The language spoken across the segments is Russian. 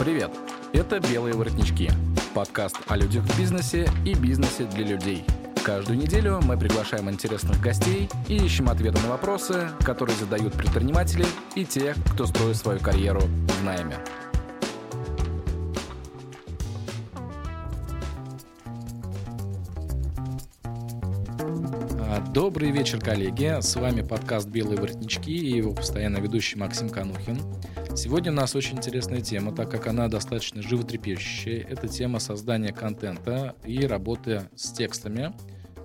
Привет! Это «Белые воротнички» – подкаст о людях в бизнесе и бизнесе для людей. Каждую неделю мы приглашаем интересных гостей и ищем ответы на вопросы, которые задают предприниматели и те, кто строит свою карьеру в найме. А, Добрый вечер, коллеги. С вами подкаст «Белые воротнички» и его постоянно ведущий Максим Канухин. Сегодня у нас очень интересная тема, так как она достаточно животрепещущая. Это тема создания контента и работы с текстами.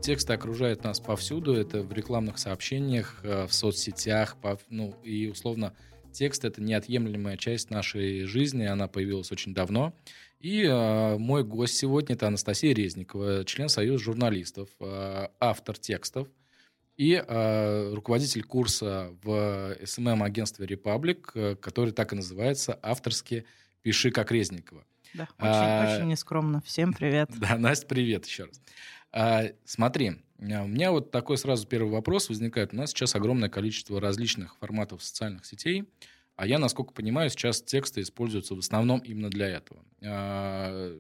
Тексты окружают нас повсюду. Это в рекламных сообщениях, э, в соцсетях, ну и условно текст это неотъемлемая часть нашей жизни, она появилась очень давно. И э, мой гость сегодня это Анастасия Резникова, член Союза журналистов, э, автор текстов и э, руководитель курса в СММ-агентстве «Репаблик», э, который так и называется «Авторски пиши как Резникова». Да, очень, а, очень нескромно. Всем привет. Да, Настя, привет еще раз. А, смотри, у меня вот такой сразу первый вопрос возникает. У нас сейчас огромное количество различных форматов социальных сетей, а я, насколько понимаю, сейчас тексты используются в основном именно для этого. А,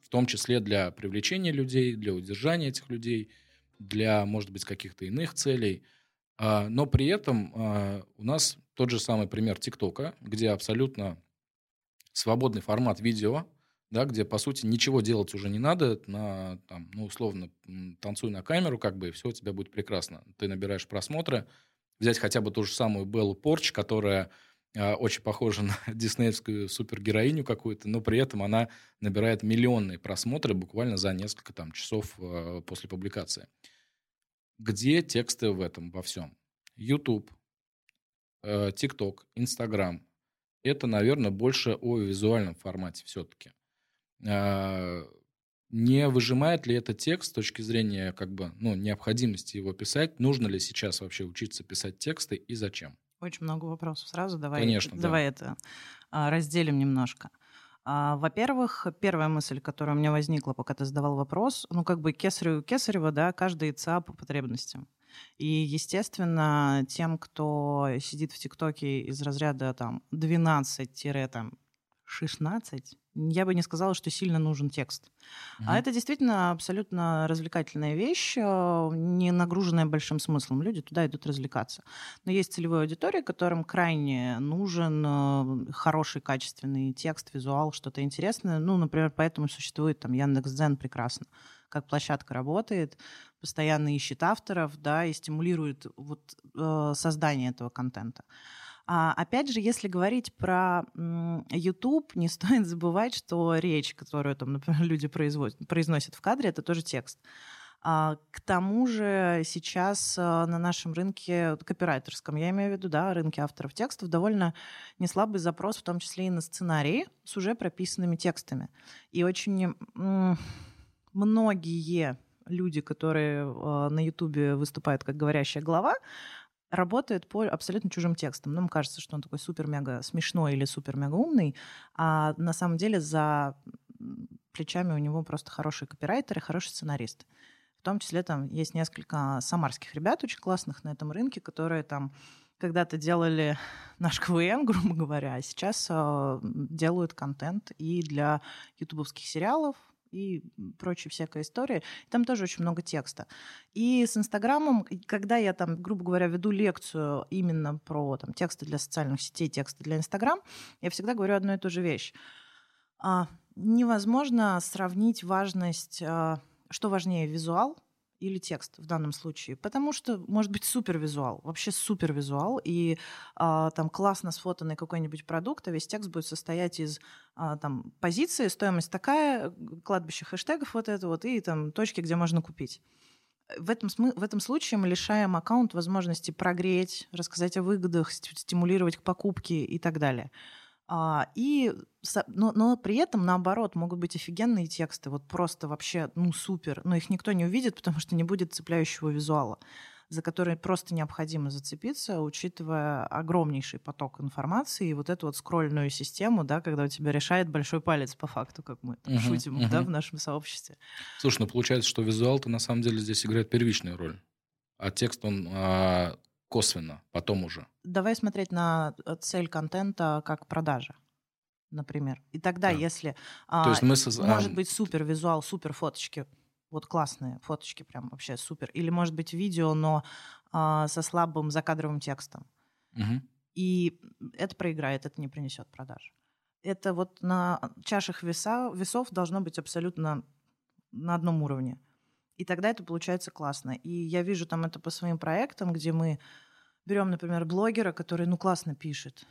в том числе для привлечения людей, для удержания этих людей – для, может быть, каких-то иных целей. А, но при этом а, у нас тот же самый пример ТикТока, где абсолютно свободный формат видео, да, где, по сути, ничего делать уже не надо, на, там, ну, условно, танцуй на камеру, как бы, и все у тебя будет прекрасно. Ты набираешь просмотры, взять хотя бы ту же самую Беллу Порч, которая очень похожа на диснеевскую супергероиню какую-то, но при этом она набирает миллионные просмотры буквально за несколько там, часов э, после публикации. Где тексты в этом во всем? YouTube, TikTok, Instagram. Это, наверное, больше о визуальном формате все-таки. Э, не выжимает ли это текст с точки зрения как бы, ну, необходимости его писать? Нужно ли сейчас вообще учиться писать тексты и зачем? Очень много вопросов сразу. Давай, Конечно, давай да. это а, разделим немножко. А, во-первых, первая мысль, которая у меня возникла, пока ты задавал вопрос, ну, как бы кесарю кесарева, да, каждый ЦА по потребностям. И, естественно, тем, кто сидит в ТикТоке из разряда там 12-16, я бы не сказала, что сильно нужен текст. Mm-hmm. А это действительно абсолютно развлекательная вещь, э, не нагруженная большим смыслом. Люди туда идут развлекаться. Но есть целевая аудитория, которым крайне нужен э, хороший, качественный текст, визуал, что-то интересное. Ну, например, поэтому существует там Яндекс.Дзен прекрасно как площадка работает, постоянно ищет авторов, да, и стимулирует вот, э, создание этого контента. А, опять же, если говорить про YouTube, не стоит забывать, что речь, которую там, например, люди произносят в кадре, это тоже текст. А, к тому же сейчас а, на нашем рынке копирайтерском, я имею в виду, да, рынке авторов текстов, довольно неслабый запрос, в том числе и на сценарии с уже прописанными текстами. И очень многие люди, которые а, на Ютубе выступают как говорящая глава, работает по абсолютно чужим текстам. Нам кажется, что он такой супер-мега смешной или супер-мега умный, а на самом деле за плечами у него просто хорошие копирайтеры, хороший сценарист. В том числе там есть несколько самарских ребят очень классных на этом рынке, которые там когда-то делали наш КВН, грубо говоря, а сейчас э, делают контент и для ютубовских сериалов, и прочая всякая история. Там тоже очень много текста. И с Инстаграмом, когда я там, грубо говоря, веду лекцию именно про там, тексты для социальных сетей, тексты для Инстаграм, я всегда говорю одну и ту же вещь. А, невозможно сравнить важность, а, что важнее, визуал или текст в данном случае. Потому что может быть супервизуал, вообще супервизуал, и а, там классно сфотанный какой-нибудь продукт, а весь текст будет состоять из а, там позиции, стоимость такая, кладбище хэштегов вот это вот, и там точки, где можно купить. В этом, в этом случае мы лишаем аккаунт возможности прогреть, рассказать о выгодах, стимулировать к покупке и так далее. А, и, но, но при этом, наоборот, могут быть офигенные тексты, вот просто вообще, ну, супер, но их никто не увидит, потому что не будет цепляющего визуала, за который просто необходимо зацепиться, учитывая огромнейший поток информации и вот эту вот скрольную систему, да, когда у тебя решает большой палец по факту, как мы uh-huh, шутим, uh-huh. да, в нашем сообществе. Слушай, ну получается, что визуал-то на самом деле здесь играет первичную роль, а текст, он а, косвенно, потом уже. Давай смотреть на э, цель контента как продажа. например. И тогда, Да. если То есть а, мы... соз- может а, быть супер визуал, супер фоточки, вот классные фоточки, прям вообще супер. Или может быть видео, но а, со слабым закадровым текстом. мгм. И это проиграет, это не принесет продаж. Это вот на чашах веса, весов должно быть абсолютно на одном уровне. И тогда это получается классно. И я вижу там это по своим проектам, где мы берем, например, блогера, который, ну, классно пишет,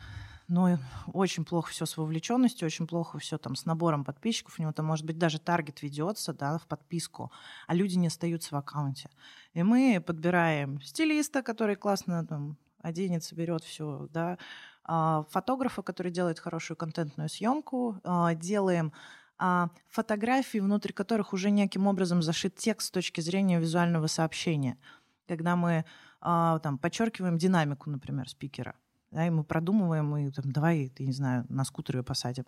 но очень плохо все с вовлеченностью, очень плохо все там с набором подписчиков. У него там, может быть, даже таргет ведется, да, в подписку, а люди не остаются в аккаунте. И мы подбираем стилиста, который классно там оденется, берет все, да, а, фотографа, который делает хорошую контентную съемку, а, делаем а, фотографии, внутри которых уже неким образом зашит текст с точки зрения визуального сообщения. Когда мы там подчеркиваем динамику, например, спикера, да, и мы продумываем, и там, давай, ты не знаю, на скутер ее посадим,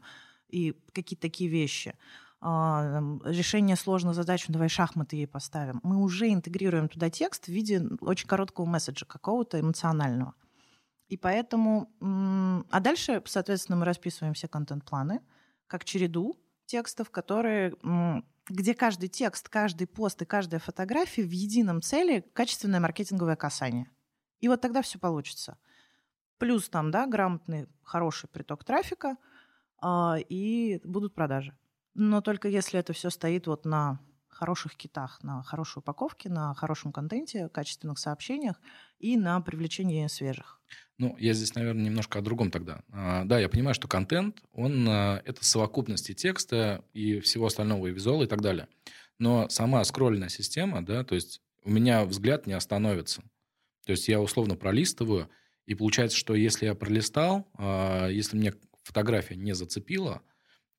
и какие-то такие вещи. А, решение сложных задач, ну, давай шахматы ей поставим. Мы уже интегрируем туда текст в виде очень короткого месседжа, какого-то эмоционального. И поэтому... А дальше, соответственно, мы расписываем все контент-планы как череду текстов, которые, где каждый текст, каждый пост и каждая фотография в едином цели качественное маркетинговое касание. И вот тогда все получится. Плюс там, да, грамотный, хороший приток трафика, а, и будут продажи. Но только если это все стоит вот на хороших китах, на хорошей упаковке, на хорошем контенте, качественных сообщениях и на привлечении свежих. Ну, я здесь, наверное, немножко о другом тогда. А, Да, я понимаю, что контент, он а, это совокупность текста, и всего остального, и визуала, и так далее. Но сама скролльная система, да, то есть у меня взгляд не остановится. То есть я условно пролистываю, и получается, что если я пролистал, а, если мне фотография не зацепила,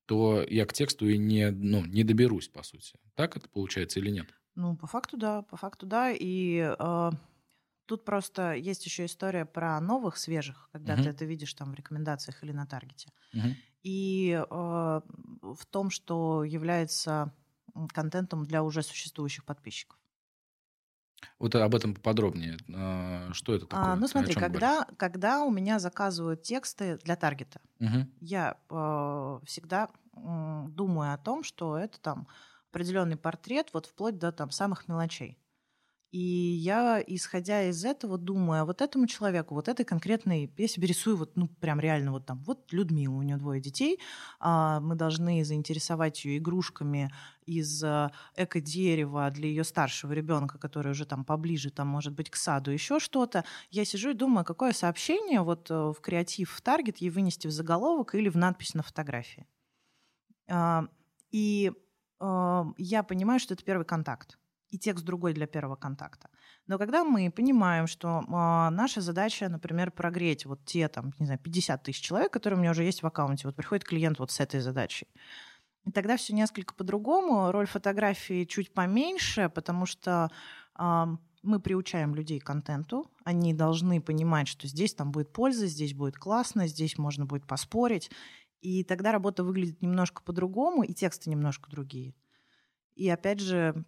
то я к тексту и не, ну, не доберусь, по сути. Так это получается или нет? Ну, по факту да, по факту да. И э, тут просто есть еще история про новых, свежих, когда Мгм. ты это видишь там в рекомендациях или на таргете. Мгм. И э, в том, что является контентом для уже существующих подписчиков. Вот об этом поподробнее. А, Что это такое? А, ну смотри, говоришь? когда, когда у меня заказывают тексты для таргета, Мгм. я э, всегда м, думаю о том, что это там определенный портрет, вот вплоть до там самых мелочей. И я, исходя из этого, думаю, а вот этому человеку, вот этой конкретной, я себе рисую вот, ну, прям реально вот там, вот Людмила, у нее двое детей, а, мы должны заинтересовать ее игрушками из а, эко-дерева для ее старшего ребенка, который уже там поближе, там, может быть, к саду, еще что-то. Я сижу и думаю, какое сообщение вот э, в креатив, в таргет ей вынести в заголовок или в надпись на фотографии. А, И э, я понимаю, что это первый контакт и текст другой для первого контакта. Но когда мы понимаем, что а, наша задача, например, прогреть вот те, там, не знаю, 50 тысяч человек, которые у меня уже есть в аккаунте, вот приходит клиент вот с этой задачей, и тогда все несколько по-другому, роль фотографии чуть поменьше, потому что а, мы приучаем людей к контенту, они должны понимать, что здесь там будет польза, здесь будет классно, здесь можно будет поспорить, и тогда работа выглядит немножко по-другому, и тексты немножко другие. И опять же,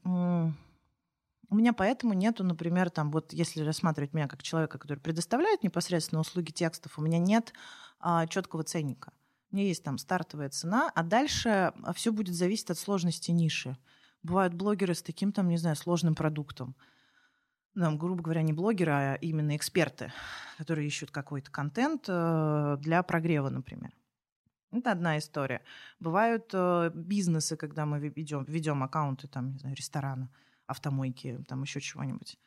у меня поэтому нету, например, там вот если рассматривать меня как человека, который предоставляет непосредственно услуги текстов, у меня нет а, четкого ценника. У меня есть там стартовая цена, а дальше все будет зависеть от сложности ниши. Бывают блогеры с таким там, не знаю, сложным продуктом. Там, грубо говоря, не блогеры, а именно эксперты, которые ищут какой-то контент э, для прогрева, например. Это одна история. Бывают э, бизнесы, когда мы ведем, ведем аккаунты там, не знаю, ресторана, автомойки, там еще чего-нибудь.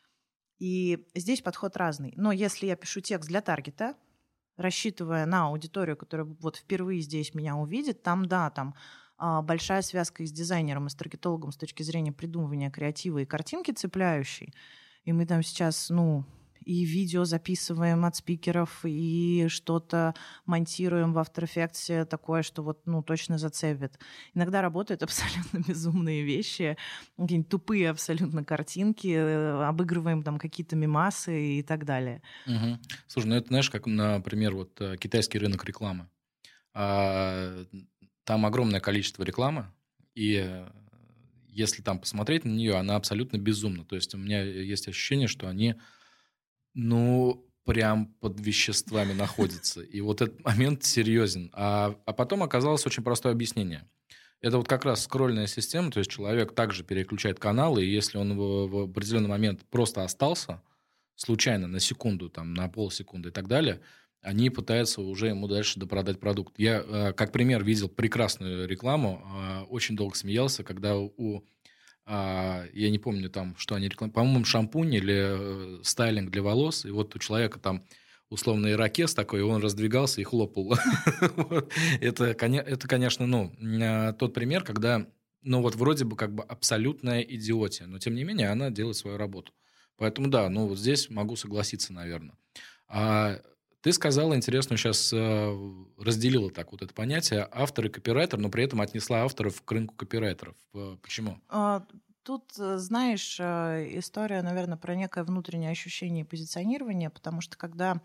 И здесь подход разный. Но если я пишу текст для таргета, рассчитывая на аудиторию, которая вот впервые здесь меня увидит, там, да, там а, большая связка и с дизайнером, и с таргетологом с точки зрения придумывания креатива и картинки цепляющей. И мы там сейчас, ну, и видео записываем от спикеров, и что-то монтируем в After Effects такое, что вот, ну, точно зацепит. Иногда работают абсолютно безумные вещи, какие-нибудь тупые абсолютно картинки, э, обыгрываем там какие-то мимасы и так далее. Мгм. Слушай, ну это знаешь, как, например, вот э, китайский рынок рекламы. А, Там огромное количество рекламы, и э, если там посмотреть на нее, она абсолютно безумна. То есть у меня есть ощущение, что они, ну, прям под веществами находится. И вот этот момент серьезен. А, а потом оказалось очень простое объяснение. Это вот как раз скрольная система, то есть человек также переключает каналы, и если он в, в определенный момент просто остался, случайно на секунду, там, на полсекунды и так далее, они пытаются уже ему дальше допродать продукт. Я, э, как пример, видел прекрасную рекламу, э, очень долго смеялся, когда у я не помню там, что они рекламируют, по-моему, шампунь или э, стайлинг для волос, и вот у человека там условно ирокез такой, он раздвигался и хлопал. это, это, конечно, ну, а, тот пример, когда, ну, вот вроде бы как бы абсолютная идиотия, но тем не менее она делает свою работу. Поэтому да, ну, вот здесь могу согласиться, наверное. А ты сказала интересно, сейчас э, разделила так вот это понятие автор и копирайтер, но при этом отнесла авторов к рынку копирайтеров. Э, почему? А, тут, э, знаешь, история, наверное, про некое внутреннее ощущение позиционирования, потому что когда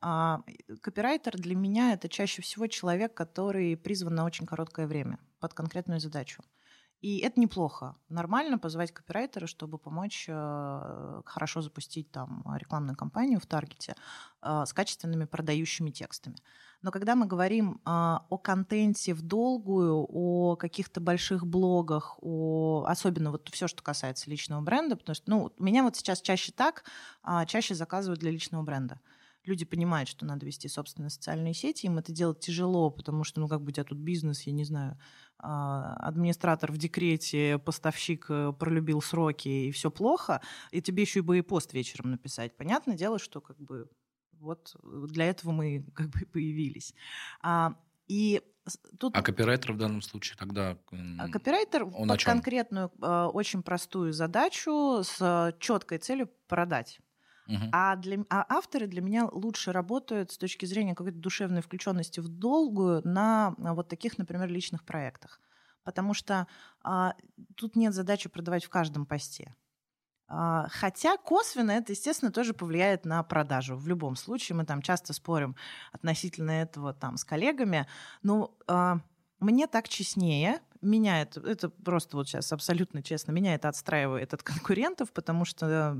а, копирайтер для меня это чаще всего человек, который призван на очень короткое время под конкретную задачу. И это неплохо. Нормально позвать копирайтера, чтобы помочь э, хорошо запустить там рекламную кампанию в таргете э, с качественными продающими текстами. Но когда мы говорим э, о контенте в долгую, о каких-то больших блогах, о, особенно вот все, что касается личного бренда, потому что ну, меня вот сейчас чаще так, э, чаще заказывают для личного бренда люди понимают, что надо вести собственные социальные сети, им это делать тяжело, потому что, ну, как бы у тебя тут бизнес, я не знаю, а, администратор в декрете, поставщик э, пролюбил сроки, и все плохо, и тебе еще и боепост вечером написать. Понятное дело, что как бы вот для этого мы как бы появились. А, и тут... А копирайтер в данном случае тогда... А копирайтер он под конкретную, а, очень простую задачу с четкой целью продать. А, для, а авторы для меня лучше работают с точки зрения какой-то душевной включенности в долгую на вот таких, например, личных проектах. Потому что а, тут нет задачи продавать в каждом посте. А, хотя косвенно это, естественно, тоже повлияет на продажу. В любом случае мы там часто спорим относительно этого там с коллегами. Но а, мне так честнее, меня это, это просто вот сейчас абсолютно честно, меня это отстраивает от конкурентов, потому что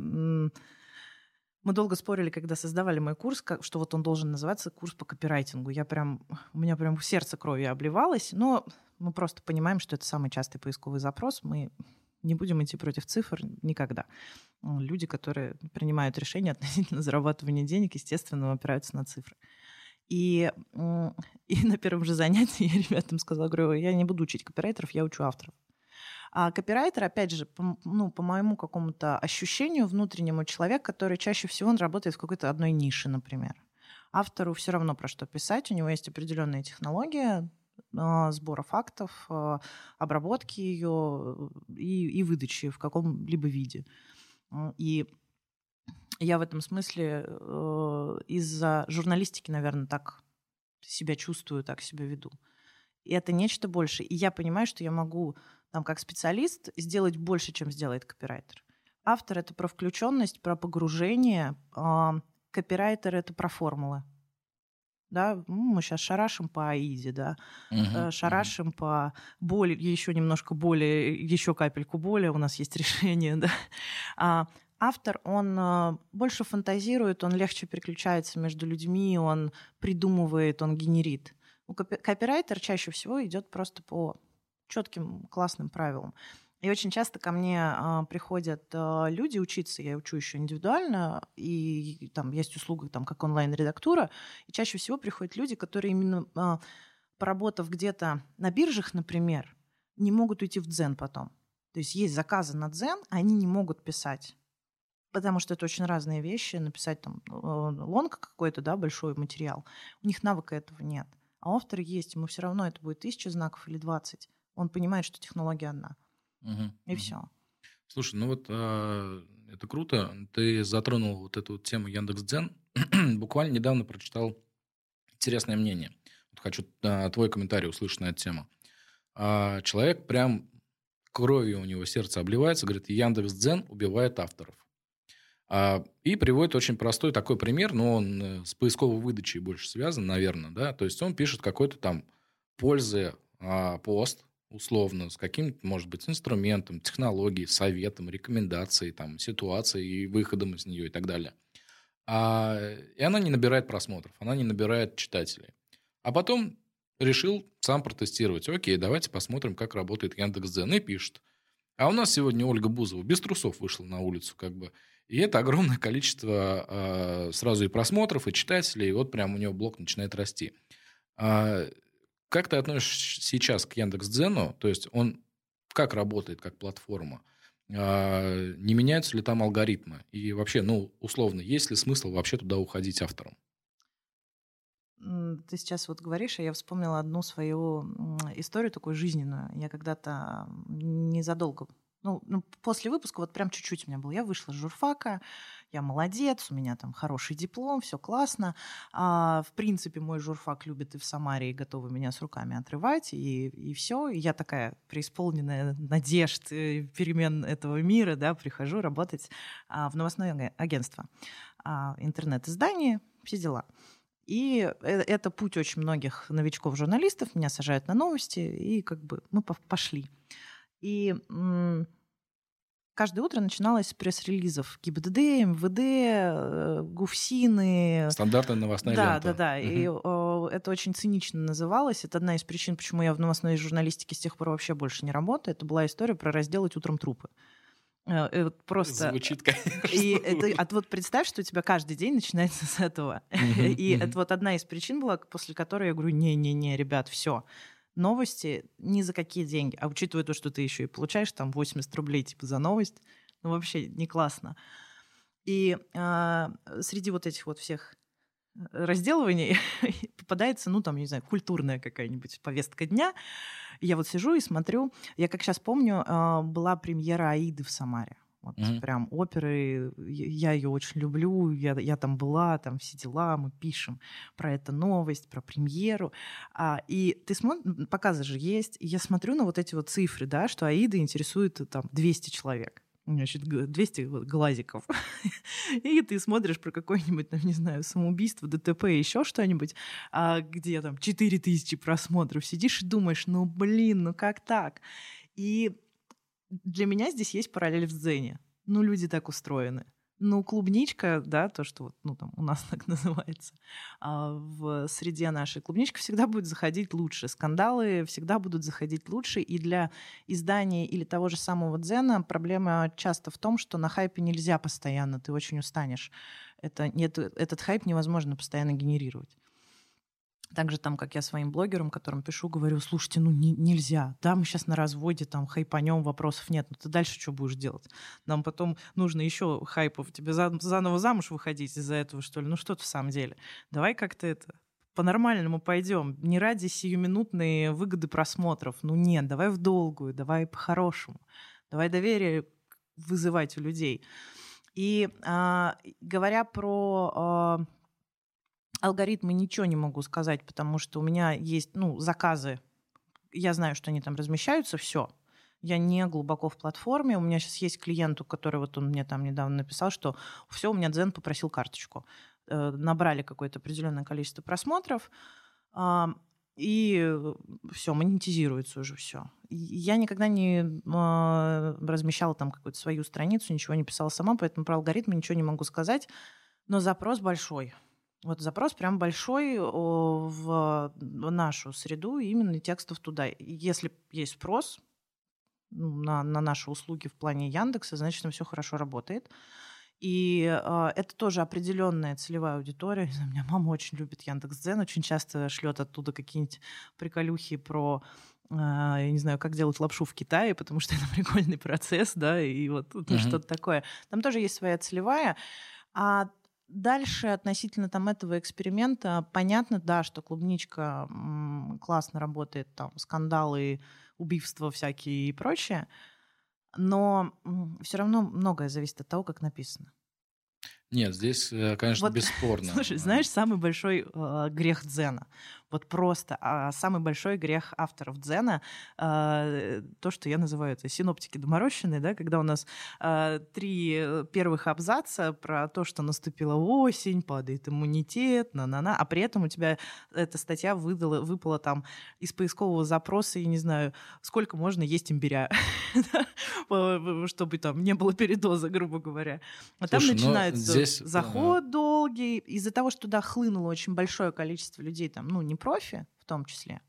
мы долго спорили, когда создавали мой курс, что вот он должен называться курс по копирайтингу. Я прям, у меня прям сердце кровью обливалось, но мы просто понимаем, что это самый частый поисковый запрос. Мы не будем идти против цифр никогда. Люди, которые принимают решения относительно зарабатывания денег, естественно, опираются на цифры. И, и на первом же занятии я ребятам сказала, говорю, я не буду учить копирайтеров, я учу авторов. А копирайтер, опять же, по, ну, по моему какому-то ощущению внутреннему, человек, который чаще всего он работает в какой-то одной нише, например. Автору все равно про что писать, у него есть определенная технология, а, сбора фактов, а, обработки ее и, и выдачи в каком-либо виде. И я в этом смысле э, из-за журналистики, наверное, так себя чувствую, так себя веду. И это нечто больше. И я понимаю, что я могу там, как специалист сделать больше, чем сделает копирайтер. Автор — это про включенность, про погружение. А, копирайтер — это про формулы. Да, мы сейчас шарашим по АИДе, да, uh-huh, шарашим uh-huh. по боли, еще немножко боли, еще капельку боли, у нас есть решение, да. А автор, он а, больше фантазирует, он легче переключается между людьми, он придумывает, он генерит. Копирайтер чаще всего идет просто по четким классным правилам. И очень часто ко мне а, приходят а, люди учиться, я учу еще индивидуально, и там есть услуга там как онлайн-редактура, и чаще всего приходят люди, которые именно а, поработав где-то на биржах, например, не могут уйти в дзен потом. То есть есть заказы на дзен, а они не могут писать. Потому что это очень разные вещи. Написать там лонг какой-то, да, большой материал. У них навыка этого нет. А автор есть, ему все равно это будет тысяча знаков или двадцать он понимает, что технология одна. Угу, и угу. все. Слушай, ну вот э, это круто. Ты затронул вот эту вот тему Яндекс.Дзен. Буквально недавно прочитал интересное мнение. Вот хочу э, твой комментарий услышать на эту тему. Э, человек прям кровью у него сердце обливается, говорит, Яндекс.Дзен убивает авторов. И приводит очень простой такой пример, но он э, с поисковой выдачей больше связан, наверное, да, то есть он пишет какой-то там пользы пост, условно, с каким-то, может быть, инструментом, технологией, советом, рекомендацией, там, ситуацией и выходом из нее и так далее. А, и она не набирает просмотров, она не набирает читателей. А потом решил сам протестировать. Окей, давайте посмотрим, как работает Яндекс.Дзен. И пишет. А у нас сегодня Ольга Бузова без трусов вышла на улицу, как бы. И это огромное количество э, сразу и просмотров, и читателей. И вот прям у него блок начинает расти. А, как ты относишься сейчас к Яндекс.Дзену? То есть он как работает как платформа? А, не меняются ли там алгоритмы? И вообще, ну, условно, есть ли смысл вообще туда уходить автором? Ты сейчас вот говоришь, а я вспомнила одну свою историю такую жизненную. Я когда-то незадолго ну, ну, после выпуска вот прям чуть-чуть у меня был. Я вышла с журфака, я молодец, у меня там хороший диплом, все классно. А, в принципе, мой журфак любит и в Самаре, и готовы меня с руками отрывать, и, и все. И я такая преисполненная надежд, э, перемен этого мира, да, прихожу работать а, в новостное агентство, а, интернет-издание, все дела. И э, это путь очень многих новичков-журналистов. Меня сажают на новости, и как бы мы пошли. И каждое утро начиналось с пресс-релизов ГИБДД, МВД, э, ГУФСИНы. Стандартная новостная да, лента. Да, да, да. И о, это очень цинично называлось. Это одна из причин, почему я в новостной журналистике с тех пор вообще больше не работаю. Это была история про разделать утром трупы. Э, э, просто... Звучит, конечно. И это, а вот представь, что у тебя каждый день начинается с этого. И это вот одна из причин была, после которой я говорю, не-не-не, ребят, все новости ни за какие деньги. А учитывая то, что ты еще и получаешь там 80 рублей типа за новость, ну вообще не классно. И а, среди вот этих вот всех э, разделываний попадается, ну, там, не знаю, культурная какая-нибудь повестка дня. Я вот сижу и смотрю. Я, как сейчас помню, а, была премьера Аиды в Самаре. Вот mm-hmm. прям оперы, я ее очень люблю, я, я там была, там все дела, мы пишем про эту новость, про премьеру. А, и ты смотришь, показы же есть, и я смотрю на вот эти вот цифры, да, что Аида интересует там 200 человек значит, 200 глазиков. И ты смотришь про какое-нибудь, там, не знаю, самоубийство, ДТП, еще что-нибудь, а где там 4000 просмотров. Сидишь и думаешь, ну блин, ну как так? И для меня здесь есть параллель в дзене. Ну, люди так устроены. Ну, клубничка, да, то, что вот, ну, там у нас так называется, а в среде нашей клубничка всегда будет заходить лучше. Скандалы всегда будут заходить лучше. И для издания или того же самого дзена проблема часто в том, что на хайпе нельзя постоянно, ты очень устанешь. Это, нет, этот хайп невозможно постоянно генерировать. Также там, как я своим блогерам, которым пишу, говорю, слушайте, ну не, нельзя. Да, мы сейчас на разводе, там хайпанем, вопросов нет. Но ты дальше что будешь делать? Нам потом нужно еще хайпов. Тебе за, заново замуж выходить из-за этого, что ли? Ну что ты в самом деле? Давай как-то это по-нормальному пойдем. Не ради сиюминутной выгоды просмотров. Ну нет, давай в долгую, давай по-хорошему. Давай доверие вызывать у людей. И а, говоря про а, алгоритмы ничего не могу сказать, потому что у меня есть ну, заказы. Я знаю, что они там размещаются, все. Я не глубоко в платформе. У меня сейчас есть клиент, который вот он мне там недавно написал, что все, у меня Дзен попросил карточку. Э, набрали какое-то определенное количество просмотров, э, и все, монетизируется уже все. Я никогда не э, размещала там какую-то свою страницу, ничего не писала сама, поэтому про алгоритмы ничего не могу сказать. Но запрос большой. Вот запрос прям большой в нашу среду, именно текстов туда. Если есть спрос ну, на, на наши услуги в плане Яндекса, значит, там все хорошо работает. И э, это тоже определенная целевая аудитория. У меня мама очень любит Яндекс.Дзен, очень часто шлет оттуда какие-нибудь приколюхи про я не знаю, как делать лапшу в Китае, потому что это прикольный процесс, да, и вот uh-huh. что-то такое. Там тоже есть своя целевая. А Дальше относительно там этого эксперимента понятно, да, что клубничка классно работает, там скандалы, убийства всякие и прочее, но все равно многое зависит от того, как написано. Нет, здесь, э, конечно, вот, бесспорно. Слушай, знаешь, самый большой э, грех дзена. Вот просто. А самый большой грех авторов дзена э, то, что я называю это синоптики доморощенные, да, когда у нас э, три первых абзаца про то, что наступила осень, падает иммунитет, на-на-на, а при этом у тебя эта статья выдала, выпала там из поискового запроса, я не знаю, сколько можно есть имбиря, чтобы там не было передоза, грубо говоря. А там ну, начинается заход долгий, из-за того, что туда хлынуло очень большое количество людей, там, ну, не профи в том числе.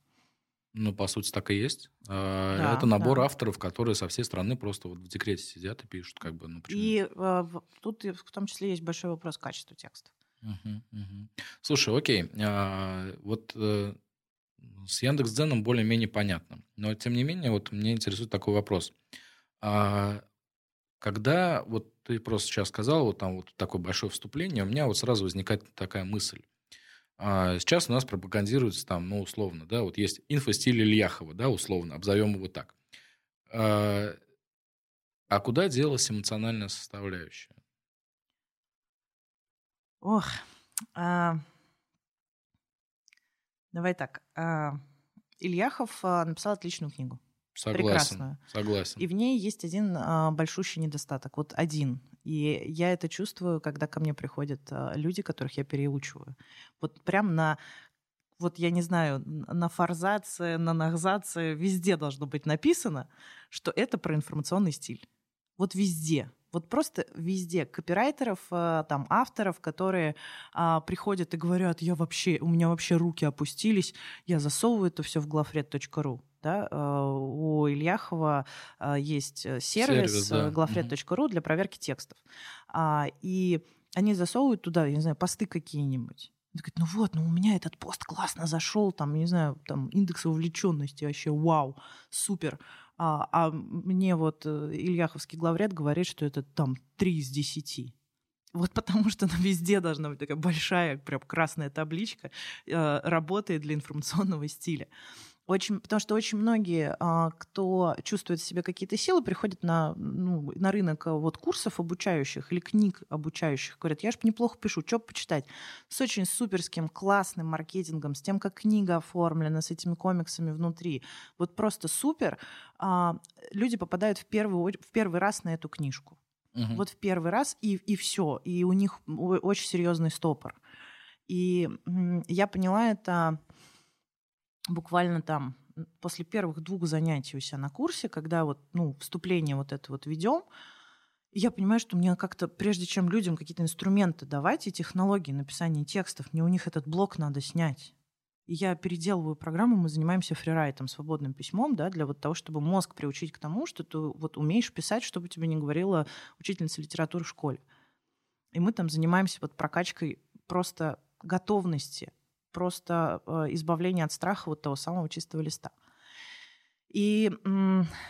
Ну, по сути, так и есть. А, да, это набор да. авторов, которые со всей страны просто вот в декрете сидят и пишут, как бы, ну почему? И э, тут в том числе есть большой вопрос качества текста. Угу, угу. Слушай, окей, а, вот э, с Яндекс.Дзеном более-менее понятно, но тем не менее вот мне интересует такой вопрос. А, когда вот ты просто сейчас сказал, вот там вот такое большое вступление, у меня вот сразу возникает такая мысль. А сейчас у нас пропагандируется там, ну, условно, да, вот есть инфостиль Ильяхова, да, условно, обзовем его так. А, а куда делась эмоциональная составляющая? Ох, а... давай так. А... Ильяхов а, написал отличную книгу. Согласен, прекрасную. Согласен. И в ней есть один а, большущий недостаток. Вот один. И я это чувствую, когда ко мне приходят а, люди, которых я переучиваю. Вот прям на вот я не знаю, на форзации, на нахзации, везде должно быть написано, что это про информационный стиль. Вот везде. Вот просто везде копирайтеров, а, там авторов, которые а, приходят и говорят, я вообще, у меня вообще руки опустились, я засовываю это все в главред.ру да, а, у Ильяхова а, есть э, сервис, сервис да. glafred.ru для проверки текстов. А, и они засовывают туда, я не знаю, посты какие-нибудь. Он говорит, ну вот, ну у меня этот пост классно зашел, там, не знаю, там индекс вовлеченности вообще, вау, супер. А, а мне вот э, Ильяховский главред говорит, что это там 3 из 10. Вот потому что она везде должна быть такая большая, прям красная табличка, э, работает для информационного стиля. Очень, потому что очень многие, а, кто чувствует в себе какие-то силы, приходят на, ну, на рынок а, вот, курсов обучающих или книг обучающих. Говорят, я же неплохо пишу, что почитать? С очень суперским, классным маркетингом, с тем, как книга оформлена, с этими комиксами внутри. Вот просто супер. А, люди попадают в первый, в первый раз на эту книжку. Угу. Вот в первый раз, и, и все. И у них очень серьезный стопор. И я поняла это буквально там после первых двух занятий у себя на курсе, когда вот, ну, вступление вот это вот ведем, я понимаю, что мне как-то, прежде чем людям какие-то инструменты давать и технологии написания текстов, мне у них этот блок надо снять. И я переделываю программу, мы занимаемся фрирайтом, свободным письмом, да, для вот того, чтобы мозг приучить к тому, что ты вот умеешь писать, чтобы тебе не говорила учительница литературы в школе. И мы там занимаемся вот прокачкой просто готовности просто э, избавление от страха вот того самого чистого листа. И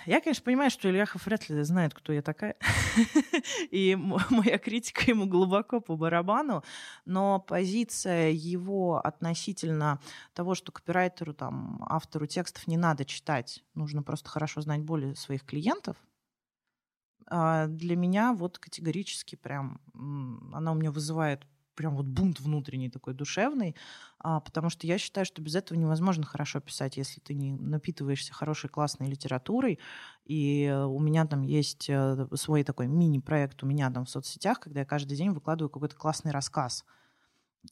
я, конечно, понимаю, что Ильяхов вряд ли знает, кто я такая. И моя критика ему глубоко по барабану. Но позиция его относительно того, что копирайтеру, там, автору текстов не надо читать, нужно просто хорошо знать боли своих клиентов, а, для меня вот категорически прям она у меня вызывает прям вот бунт внутренний такой душевный, а, потому что я считаю, что без этого невозможно хорошо писать, если ты не напитываешься хорошей классной литературой. И э, у меня там есть э, свой такой мини-проект у меня там в соцсетях, когда я каждый день выкладываю какой-то классный рассказ.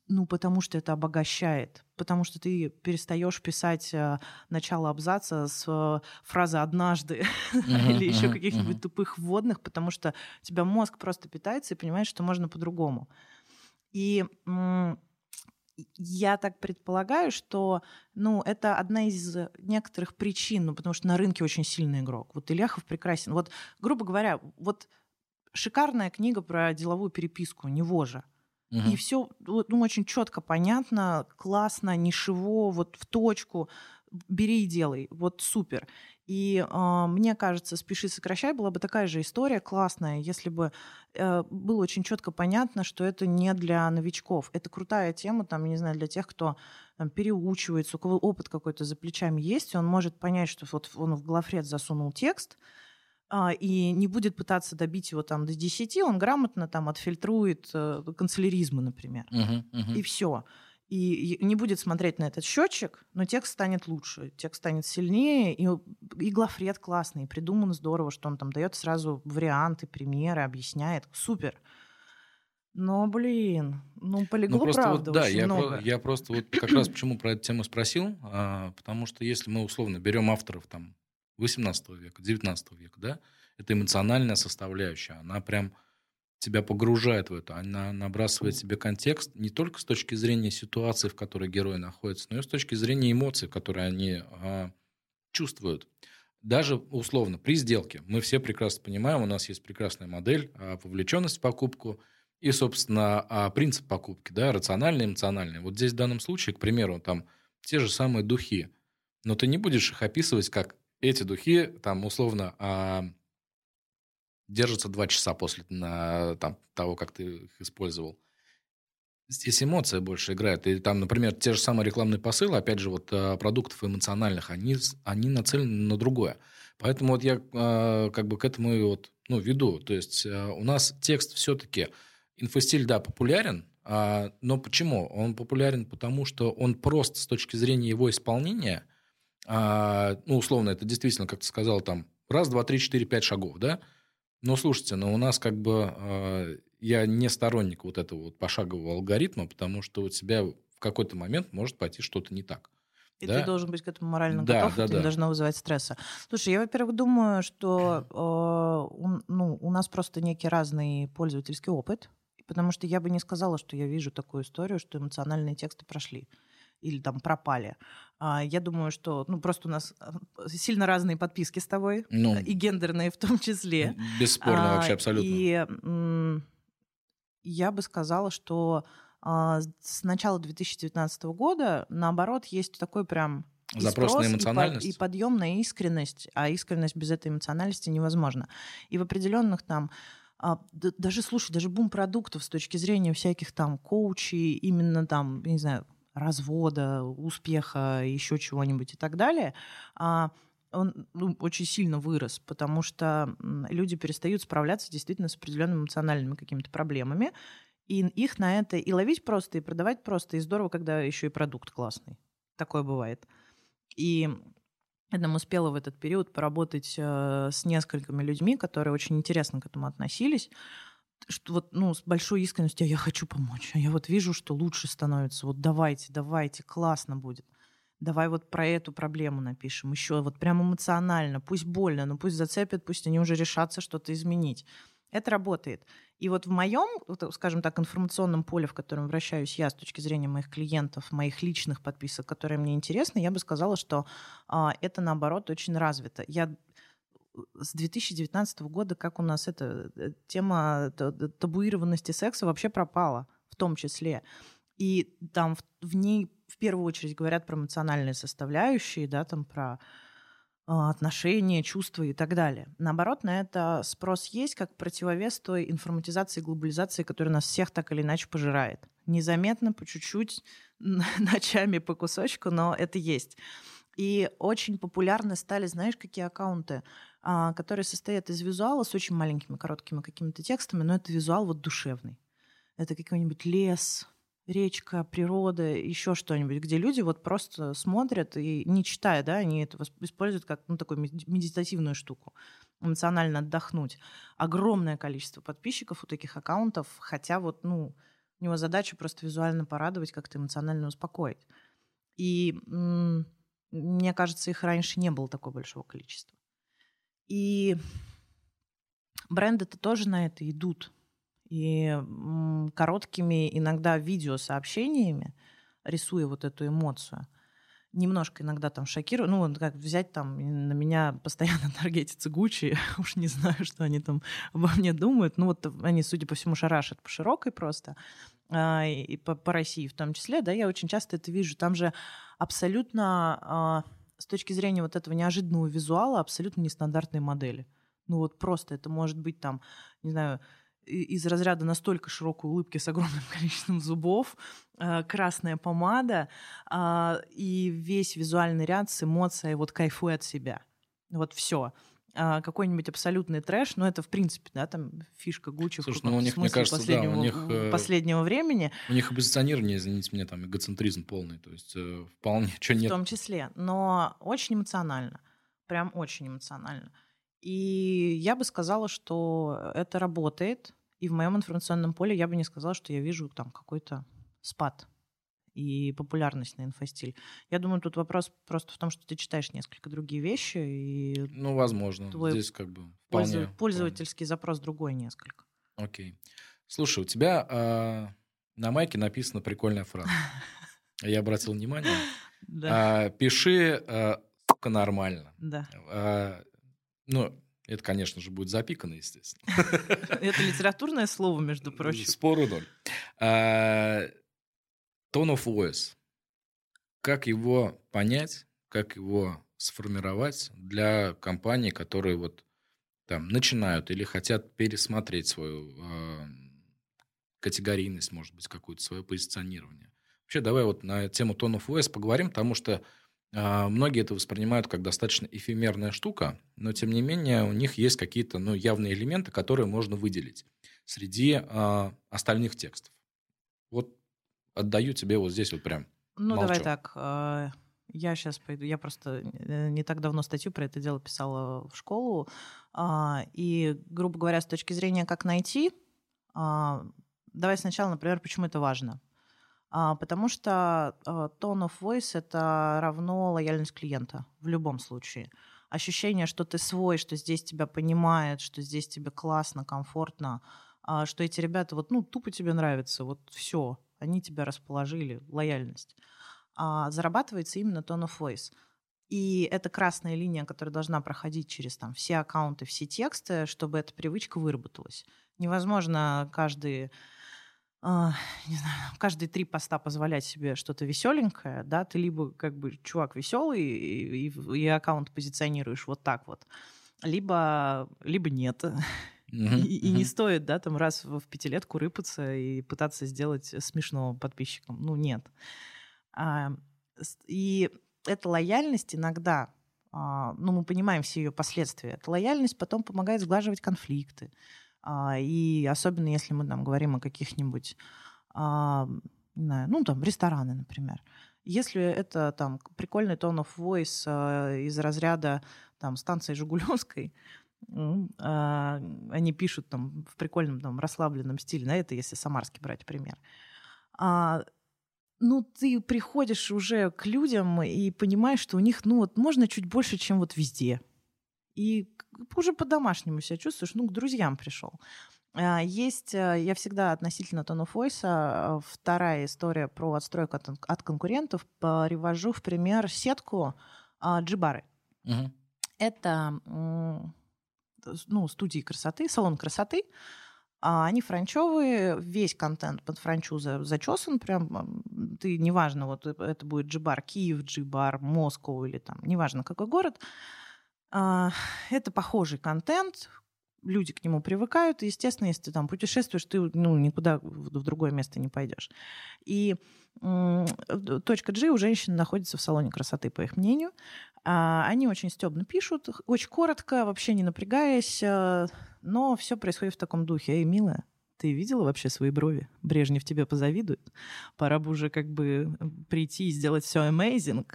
Ну, потому что это обогащает, потому что ты перестаешь писать э, начало абзаца с э, фразы однажды uh-huh, или еще uh-huh, каких-нибудь uh-huh. тупых вводных, потому что у тебя мозг просто питается и понимает, что можно по-другому. И я так предполагаю, что ну, это одна из некоторых причин, ну, потому что на рынке очень сильный игрок. Вот Ильяхов прекрасен. Вот, грубо говоря, вот шикарная книга про деловую переписку, него же. Угу. И все ну, очень четко понятно, классно, нишево, вот в точку. Бери и делай. Вот супер. И э, мне кажется, «Спеши, сокращай» была бы такая же история классная, если бы э, было очень четко понятно, что это не для новичков. Это крутая тема, там, я не знаю, для тех, кто там, переучивается, у кого опыт какой-то за плечами есть, он может понять, что вот он в главред засунул текст, э, и не будет пытаться добить его там до 10, он грамотно там отфильтрует э, канцеляризмы, например. Uh-huh, uh-huh. И все. И не будет смотреть на этот счетчик, но текст станет лучше, текст станет сильнее, и, и главред классный, придуман здорово, что он там дает сразу варианты, примеры, объясняет. Супер. Но, блин, ну полегло, ну, просто правда, вот, да, я, много. Про, я просто вот как раз почему про эту тему спросил, а, потому что если мы условно берем авторов там 18 века, 19 века, да, это эмоциональная составляющая, она прям тебя погружает в это, она набрасывает себе контекст не только с точки зрения ситуации, в которой герой находится, но и с точки зрения эмоций, которые они а, чувствуют. Даже условно при сделке мы все прекрасно понимаем, у нас есть прекрасная модель а, вовлеченность в покупку и, собственно, а, принцип покупки, да, рациональный, эмоциональный. Вот здесь в данном случае, к примеру, там те же самые духи, но ты не будешь их описывать как эти духи, там условно а, держатся два часа после на, там, того, как ты их использовал. Здесь эмоция больше играет. И там, например, те же самые рекламные посылы, опять же, вот а, продуктов эмоциональных, они, они нацелены на другое. Поэтому вот я а, как бы к этому и вот, ну, веду. То есть а, у нас текст все-таки, инфостиль, да, популярен, но почему? Он популярен потому, что он просто с точки зрения его исполнения, ну, условно, это действительно, как ты сказал, там, раз, два, три, четыре, пять шагов, да, ну, слушайте, но у нас как бы... Э, я не сторонник вот этого вот пошагового алгоритма, потому что у тебя в какой-то момент может пойти что-то не так. И да? ты должен быть к этому морально да, готов, да, это да. не должно вызывать стресса. Слушай, я, во-первых, думаю, что э, у, ну, у нас просто некий разный пользовательский опыт, потому что я бы не сказала, что я вижу такую историю, что эмоциональные тексты прошли или там пропали. А, я думаю, что ну, просто у нас а, сильно разные подписки с тобой, ну, и гендерные в том числе. Бесспорно, а, вообще абсолютно. И я бы сказала, что с начала 2019 года, наоборот, есть такой прям Запрос на эмоциональность. И, под, и подъем на искренность, а искренность без этой эмоциональности невозможна. И в определенных там а, даже, слушай, даже бум продуктов с точки зрения всяких там коучей, именно там, не знаю, развода, успеха, еще чего-нибудь и так далее, а, он ну, очень сильно вырос, потому что люди перестают справляться действительно с определенными эмоциональными какими-то проблемами, и их на это и ловить просто, и продавать просто, и здорово, когда еще и продукт классный. Такое бывает. И я нам успела в этот период поработать э, с несколькими людьми, которые очень интересно к этому относились что вот, ну, с большой искренностью «А я хочу помочь, а я вот вижу, что лучше становится, вот давайте, давайте, классно будет. Давай вот про эту проблему напишем, еще вот прям эмоционально, пусть больно, но пусть зацепят, пусть они уже решатся что-то изменить. Это работает. И вот в моем, скажем так, информационном поле, в котором вращаюсь я с точки зрения моих клиентов, моих личных подписок, которые мне интересны, я бы сказала, что а, это наоборот очень развито. Я с 2019 года, как у нас эта э, тема табуированности секса вообще пропала, в том числе. И там в, в ней в первую очередь говорят про эмоциональные составляющие, да, там про э, отношения, чувства и так далее. Наоборот, на это спрос есть как противовес той информатизации и глобализации, которая нас всех так или иначе пожирает. Незаметно, по чуть-чуть, ночами по кусочку, но это есть. И очень популярны стали, знаешь, какие аккаунты? А, которые состоят из визуала с очень маленькими короткими какими-то текстами, но это визуал вот душевный. Это какой-нибудь лес, речка, природа, еще что-нибудь, где люди вот просто смотрят и не читая, да, они это используют как ну, такую медитативную штуку, эмоционально отдохнуть. Огромное количество подписчиков у таких аккаунтов, хотя вот, ну, у него задача просто визуально порадовать, как-то эмоционально успокоить. И мне кажется, их раньше не было такого большого количества. И бренды-то тоже на это идут. И короткими иногда видеосообщениями, рисуя вот эту эмоцию, немножко иногда там шокирую. Ну, как взять там, на меня постоянно таргетится Гуччи, уж не знаю, что они там обо мне думают. Ну, вот они, судя по всему, шарашат по широкой просто, а, и по, по России в том числе, да, я очень часто это вижу. Там же абсолютно а, с точки зрения вот этого неожиданного визуала абсолютно нестандартные модели. Ну вот просто это может быть там, не знаю, из разряда настолько широкой улыбки с огромным количеством зубов, э, красная помада э, и весь визуальный ряд с эмоцией вот кайфуй от себя. Вот все. А, какой-нибудь абсолютный трэш, но это, в принципе, да, там фишка Гуччи Слушай, ну у них, мне кажется, последнего, да, у них, э, последнего времени. У них позиционирование, извините меня, там эгоцентризм полный, то есть э, вполне, что нет. В том числе, но очень эмоционально, прям очень эмоционально. И я бы сказала, что это работает, и в моем информационном поле я бы не сказала, что я вижу там какой-то спад и популярность на инфостиль. Я думаю, тут вопрос просто в том, что ты читаешь несколько другие вещи. И ну, возможно. Твой Здесь как бы вполне, пользовательский вполне. запрос другой несколько. Окей. Слушай, у тебя э, на майке написана прикольная фраза. Я обратил внимание. Да. А, пиши э, нормально. Да. А, ну, это, конечно же, будет запикано, естественно. Это литературное слово, между прочим. Спору ноль. Tone of voice. Как его понять, как его сформировать для компаний, которые вот там начинают или хотят пересмотреть свою э, категорийность, может быть, какое-то свое позиционирование. Вообще, давай вот на тему Tone of Voice поговорим, потому что э, многие это воспринимают как достаточно эфемерная штука, но, тем не менее, у них есть какие-то ну, явные элементы, которые можно выделить среди э, остальных текстов. Вот отдаю тебе вот здесь вот прям. Ну, молчу. давай так. А, я сейчас пойду. Я просто э, не так давно статью про это дело писала в школу. А, и, грубо говоря, с точки зрения, как найти, а, давай сначала, например, почему это важно. Потому что tone of voice — это равно лояльность клиента в любом случае. Ощущение, что ты свой, что здесь тебя понимают, что здесь тебе классно, комфортно, что эти ребята вот, ну, тупо тебе нравятся, вот все они тебя расположили, лояльность. А зарабатывается именно tone of voice. И это красная линия, которая должна проходить через там, все аккаунты, все тексты, чтобы эта привычка выработалась. Невозможно каждый Uh, не знаю, каждые три поста позволять себе что-то веселенькое, да, ты либо как бы чувак веселый и, и, и аккаунт позиционируешь вот так вот, либо, либо нет. И, и не стоит, да, там раз в пятилетку рыпаться и пытаться сделать смешно подписчикам. Ну, нет. А, и эта лояльность иногда, а, ну, мы понимаем все ее последствия. Эта лояльность потом помогает сглаживать конфликты. А, и особенно если мы там говорим о каких-нибудь, а, не знаю, ну, там, рестораны, например. Если это там прикольный tone of voice а, из разряда там станции Жигулевской, они пишут там в прикольном там расслабленном стиле, на это если самарский брать пример. А, ну, ты приходишь уже к людям и понимаешь, что у них, ну, вот можно чуть больше, чем вот везде. И уже по-домашнему себя чувствуешь, ну, к друзьям пришел. А, есть, э, я всегда относительно Tone of Voice, вторая история про отстройку от, от конкурентов, привожу в пример сетку Джибары. Угу. Это ну, студии красоты, салон красоты. А они франчевые, весь контент под франчуза зачесан, прям ты, неважно, вот это будет Джибар Киев, Джибар Москва или там, неважно какой город, а, это похожий контент, люди к нему привыкают, естественно, если ты там путешествуешь, ты ну, никуда в другое место не пойдешь. И точка G у женщин находится в салоне красоты, по их мнению. А, они очень стебно пишут, очень коротко, вообще не напрягаясь, э, но все происходит в таком духе. Эй, милая, ты видела вообще свои брови? Брежнев тебе позавидует. Пора бы уже как бы прийти и сделать все amazing.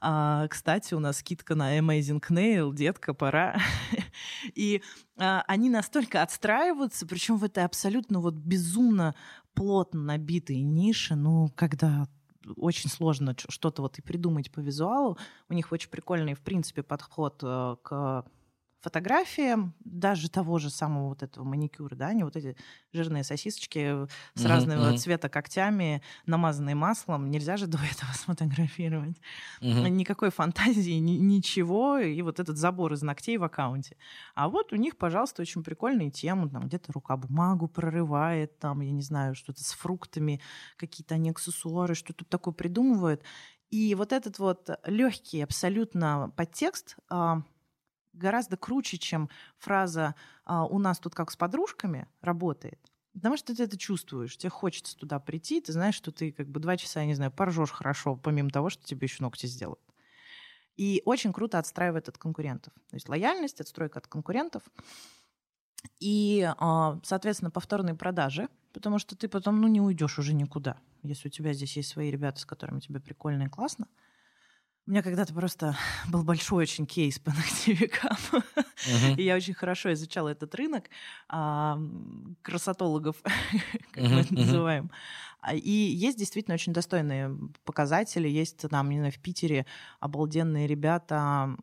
А, кстати, у нас скидка на amazing nail, детка, пора. И а, они настолько отстраиваются, причем в этой абсолютно вот безумно плотно набитой нише, ну, когда очень сложно что-то вот и придумать по визуалу. У них очень прикольный, в принципе, подход э, к фотографиям даже того же самого вот этого маникюра, да, они вот эти жирные сосисочки с uh-huh, разного uh-huh. цвета когтями, намазанные маслом, нельзя же до этого сфотографировать. Uh-huh. Никакой фантазии, ни, ничего, и вот этот забор из ногтей в аккаунте. А вот у них, пожалуйста, очень прикольные темы, там где-то рука бумагу прорывает, там, я не знаю, что-то с фруктами, какие-то они аксессуары, что-то такое придумывают. И вот этот вот легкий абсолютно подтекст, а, гораздо круче, чем фраза а, «у нас тут как с подружками» работает. Потому что ты это чувствуешь, тебе хочется туда прийти, ты знаешь, что ты как бы два часа, я не знаю, поржешь хорошо, помимо того, что тебе еще ногти сделают. И очень круто отстраивает от конкурентов. То есть лояльность, отстройка от конкурентов. И, а, соответственно, повторные продажи, потому что ты потом ну, не уйдешь уже никуда. Если у тебя здесь есть свои ребята, с которыми тебе прикольно и классно, у меня когда-то просто был большой очень кейс по ногтевикам. Uh-huh. И я очень хорошо изучала этот рынок а, красотологов, как uh-huh. мы это называем. А, и есть действительно очень достойные показатели. Есть там, не знаю, в Питере обалденные ребята.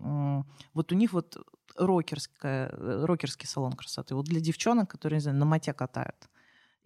Вот у них вот рокерская, рокерский салон красоты. Вот для девчонок, которые, не знаю, на мате катают.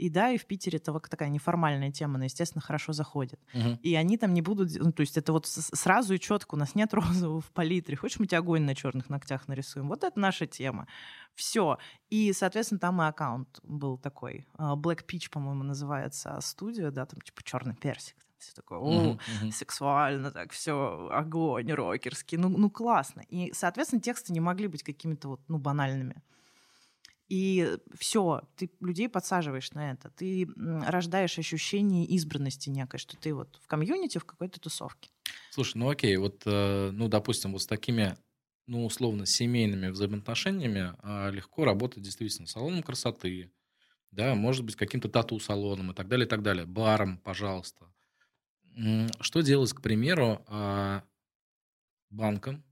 И да, и в Питере это вот такая неформальная тема, но, естественно, хорошо заходит. Угу. И они там не будут... Ну, то есть это вот сразу и четко. У нас нет розового в палитре. Хочешь, мы тебе огонь на черных ногтях нарисуем? Вот это наша тема. Все. И, соответственно, там и аккаунт был такой. А, Black Peach, по-моему, называется студия, да, там типа черный персик. Все такое, о, uh-huh, uh-huh. сексуально, так все, огонь, рокерский. Ну, ну, классно. И, соответственно, тексты не могли быть какими-то вот, ну, банальными. И все, ты людей подсаживаешь на это, ты рождаешь ощущение избранности некой, что ты вот в комьюнити, в какой-то тусовке. Слушай, ну окей, вот, э, ну, допустим, вот с такими, ну, условно, семейными взаимоотношениями а, легко работать действительно салоном красоты, да, может быть, каким-то тату-салоном и так далее, и так далее, баром, пожалуйста. Что делать, к примеру, а, банкам,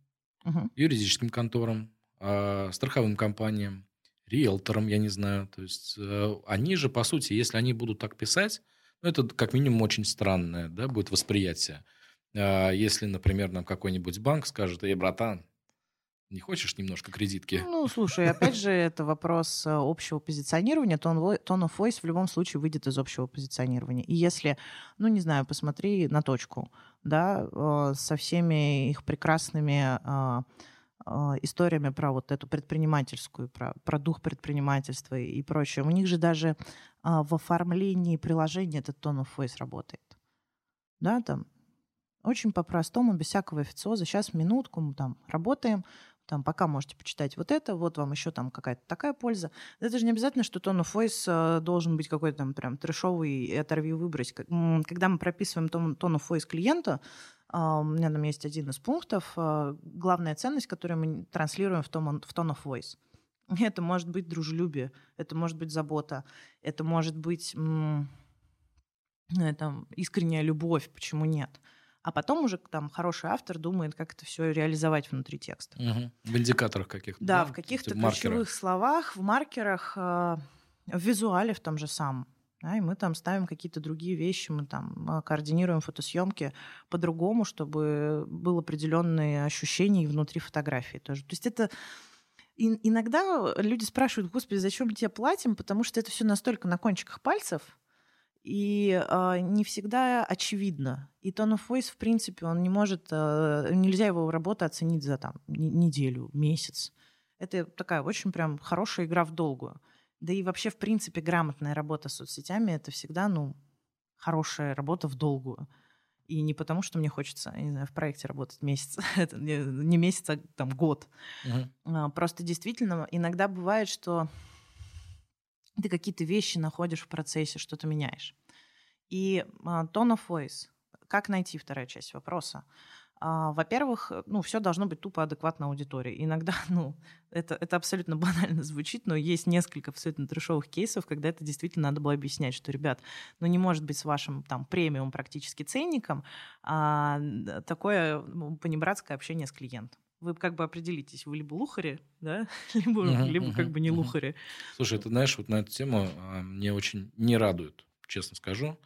угу. юридическим конторам, а, страховым компаниям, риэлтором, я не знаю. То есть э, они же, по сути, если они будут так писать, ну, это как минимум очень странное да, будет восприятие. А если, например, нам какой-нибудь банк скажет, эй, братан, не хочешь немножко кредитки? Ну, слушай, опять же, это вопрос э, общего позиционирования. Tone of voice в любом случае выйдет из общего позиционирования. И если, ну, не знаю, посмотри на точку, да, э, со всеми их прекрасными а, историями про вот эту предпринимательскую, про, про дух предпринимательства и прочее. У них же даже а, в оформлении приложения этот tone of voice работает. Да, там очень по-простому, без всякого официоза. Сейчас минутку мы там работаем, там пока можете почитать вот это, вот вам еще там какая-то такая польза. Это же не обязательно, что tone of voice а, должен быть какой-то там прям трешовый и оторви выбрать. Когда мы прописываем tone of voice клиента, а, у меня там есть один из пунктов. А, главная ценность, которую мы транслируем в, том, в tone of voice. Это может быть дружелюбие, это может быть забота, это может быть это искренняя любовь, почему нет. А потом уже там хороший автор думает, как это все реализовать внутри текста. Угу. В индикаторах каких-то. Да, да в каких-то ключевых словах, в маркерах, а, в визуале в том же самом. Да, и мы там ставим какие-то другие вещи, мы там а, координируем фотосъемки по-другому, чтобы было определенные ощущения внутри фотографии тоже. То есть это и иногда люди спрашивают, господи, зачем мы тебе платим? Потому что это все настолько на кончиках пальцев, и э, не всегда очевидно. И tone of voice, в принципе, он не может, э, нельзя его работу оценить за там неделю, месяц. Это такая очень прям хорошая игра в долгую. Да и вообще, в принципе, грамотная работа с соцсетями — это всегда, ну, хорошая работа в долгую. И не потому, что мне хочется, я не знаю, в проекте работать месяц. это не, месяц, а там год. Uh-huh. Просто действительно иногда бывает, что ты какие-то вещи находишь в процессе, что-то меняешь. И uh, tone of voice. Как найти вторая часть вопроса? А, во-первых, ну, все должно быть тупо адекватно аудитории. Иногда, ну, это, это абсолютно банально звучит, но есть несколько абсолютно трешовых кейсов, когда это действительно надо было объяснять, что, ребят, ну, не может быть с вашим там премиум практически ценником а, такое ну, понебратское общение с клиентом вы как бы определитесь, вы либо лухари, да, либо, uh-huh, либо uh-huh, как бы не uh-huh. лухари. Слушай, ты знаешь, вот на эту тему а, мне очень не радует, честно скажу.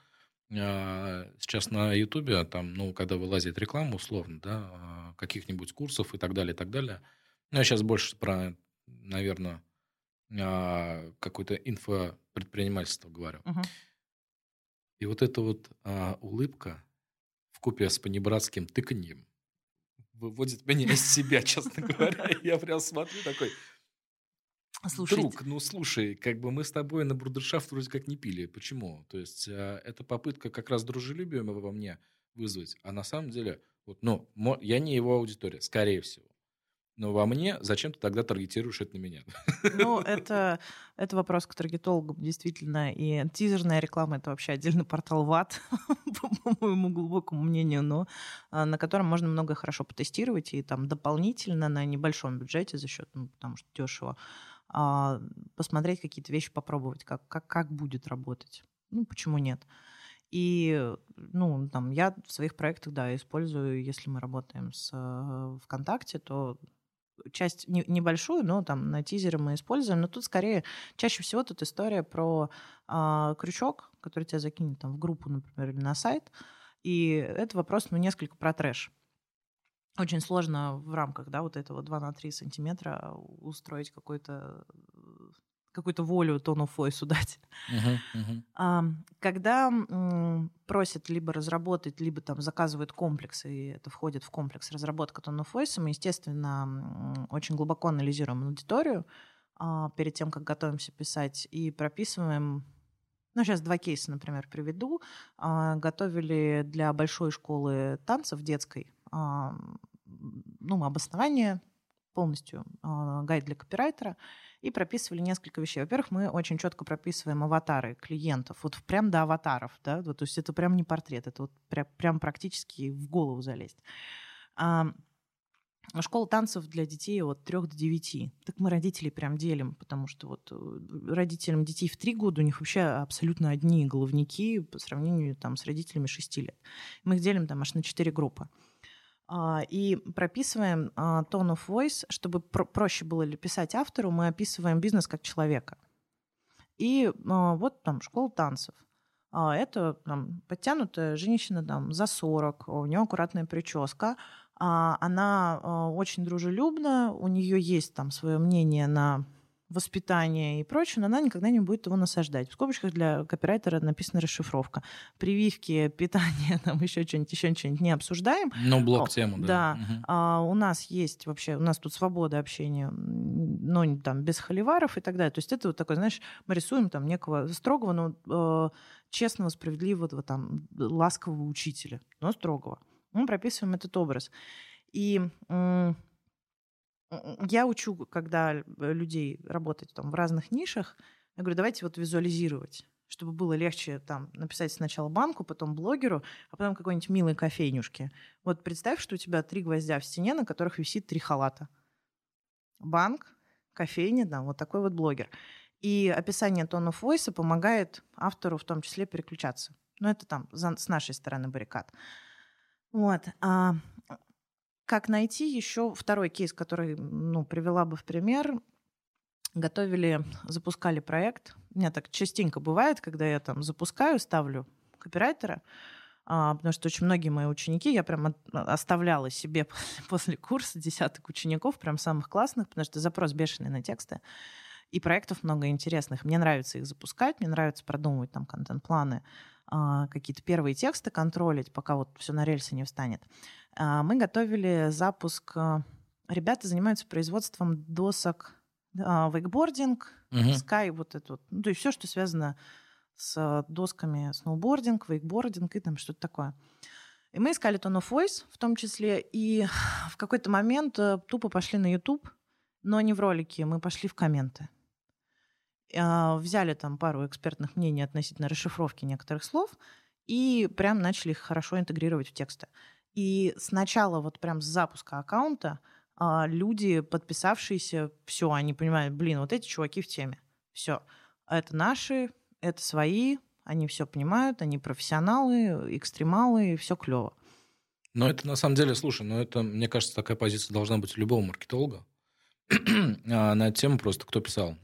А, сейчас на Ютубе, там, ну, когда вылазит реклама, условно, да, а, каких-нибудь курсов и так далее, и так далее. Ну, я сейчас больше про, наверное, а, какое-то инфопредпринимательство говорю. Угу. И вот эта вот а, улыбка в купе с понебратским тыканьем выводит меня из себя, честно говоря. Я прям смотрю такой, Слушайте. Друг, ну слушай, как бы мы с тобой на брудершафт вроде как не пили. Почему? То есть э, это попытка как раз дружелюбия во мне вызвать. А на самом деле, вот, ну, я не его аудитория, скорее всего. но во мне, зачем ты тогда таргетируешь это на меня? Ну, это, это вопрос к таргетологам, действительно. И тизерная реклама — это вообще отдельный портал ВАД, по моему глубокому мнению, но а, на котором можно много хорошо потестировать и там дополнительно на небольшом бюджете за счет, ну, потому что дешево, посмотреть какие-то вещи, попробовать, как, как, как будет работать. Ну, почему нет? И, ну, там, я в своих проектах, да, использую, если мы работаем с э, ВКонтакте, то часть не, небольшую, но там на тизере мы используем. Но тут скорее чаще всего тут история про а, крючок, который тебя закинет там в группу, например, или на сайт. И это вопрос, ну, несколько про трэш. Очень сложно в рамках, да, вот этого 2 на 3 сантиметра устроить какой-то какую-то волю тону Фойсу дать. Uh-huh, uh-huh. А, когда м, просят либо разработать, либо там заказывают комплексы, и это входит в комплекс разработка тону Фойса, мы, естественно, м, очень глубоко анализируем аудиторию а, перед тем, как готовимся писать, и прописываем ну, сейчас два кейса, например, приведу. А, готовили для большой школы танцев детской ну, обоснование полностью, а, гайд для копирайтера и прописывали несколько вещей. Во-первых, мы очень четко прописываем аватары клиентов, вот прям до аватаров, да, вот, то есть это прям не портрет, это вот прям, прям практически в голову залезть. А, Школа танцев для детей от 3 до 9. Так мы родителей прям делим, потому что вот э, родителям детей в 3 года у них вообще абсолютно одни головники по сравнению там, с родителями 6 лет. Мы их делим там аж на 4 группы. А, и прописываем а, tone of voice, чтобы проще было писать автору, мы описываем бизнес как человека. И а, вот там школа танцев. Это там, подтянутая женщина там, за 40, у нее аккуратная прическа, она очень дружелюбна, у нее есть там свое мнение на воспитание и прочее, но она никогда не будет его насаждать. В скобочках для копирайтера написана расшифровка. Прививки, питание, там еще что-нибудь, еще что-нибудь не обсуждаем. Ну, блок-тему, да. Да. Угу. А, у нас есть вообще, у нас тут свобода общения, но там без холиваров и так далее. То есть это вот такой, знаешь, мы рисуем там некого строгого, но э, честного, справедливого, там, ласкового учителя, но строгого. Мы прописываем этот образ. И я учу, когда людей работать там в разных нишах, я говорю, давайте вот визуализировать чтобы было легче там написать сначала банку, потом блогеру, а потом какой-нибудь милой кофейнюшке. Вот представь, что у тебя три гвоздя в стене, на которых висит три халата. Банк, кофейня, да, вот такой вот блогер. И описание тона войса помогает автору в том числе переключаться. Но это там за, с нашей стороны баррикад. Вот. А как найти еще второй кейс, который ну, привела бы в пример? Готовили, запускали проект. У меня так частенько бывает, когда я там запускаю, ставлю копирайтера, а, потому что очень многие мои ученики, я прям оставляла себе после курса десяток учеников, прям самых классных, потому что запрос бешеный на тексты. И проектов много интересных. Мне нравится их запускать, мне нравится продумывать там контент-планы, а, какие-то первые тексты контролить, пока вот все на рельсы не встанет. А, мы готовили запуск. А, ребята занимаются производством досок вейкбординг, угу. скай, вот это вот. Ну, то есть все, что связано с досками сноубординг, вейкбординг и там что-то такое. И мы искали Tone of Voice в том числе, и в какой-то момент э, тупо пошли на YouTube, но не в ролики, мы пошли в комменты. А, взяли там пару экспертных мнений относительно расшифровки некоторых слов и прям начали их хорошо интегрировать в тексты. И сначала вот прям с запуска аккаунта а, люди, подписавшиеся, все, они понимают, блин, вот эти чуваки в теме. Все. Это наши, это свои, они все понимают, они профессионалы, экстремалы, все клево. Но это на самом деле, слушай, ну это, мне кажется, такая позиция должна быть у любого маркетолога. А, на тему просто кто писал?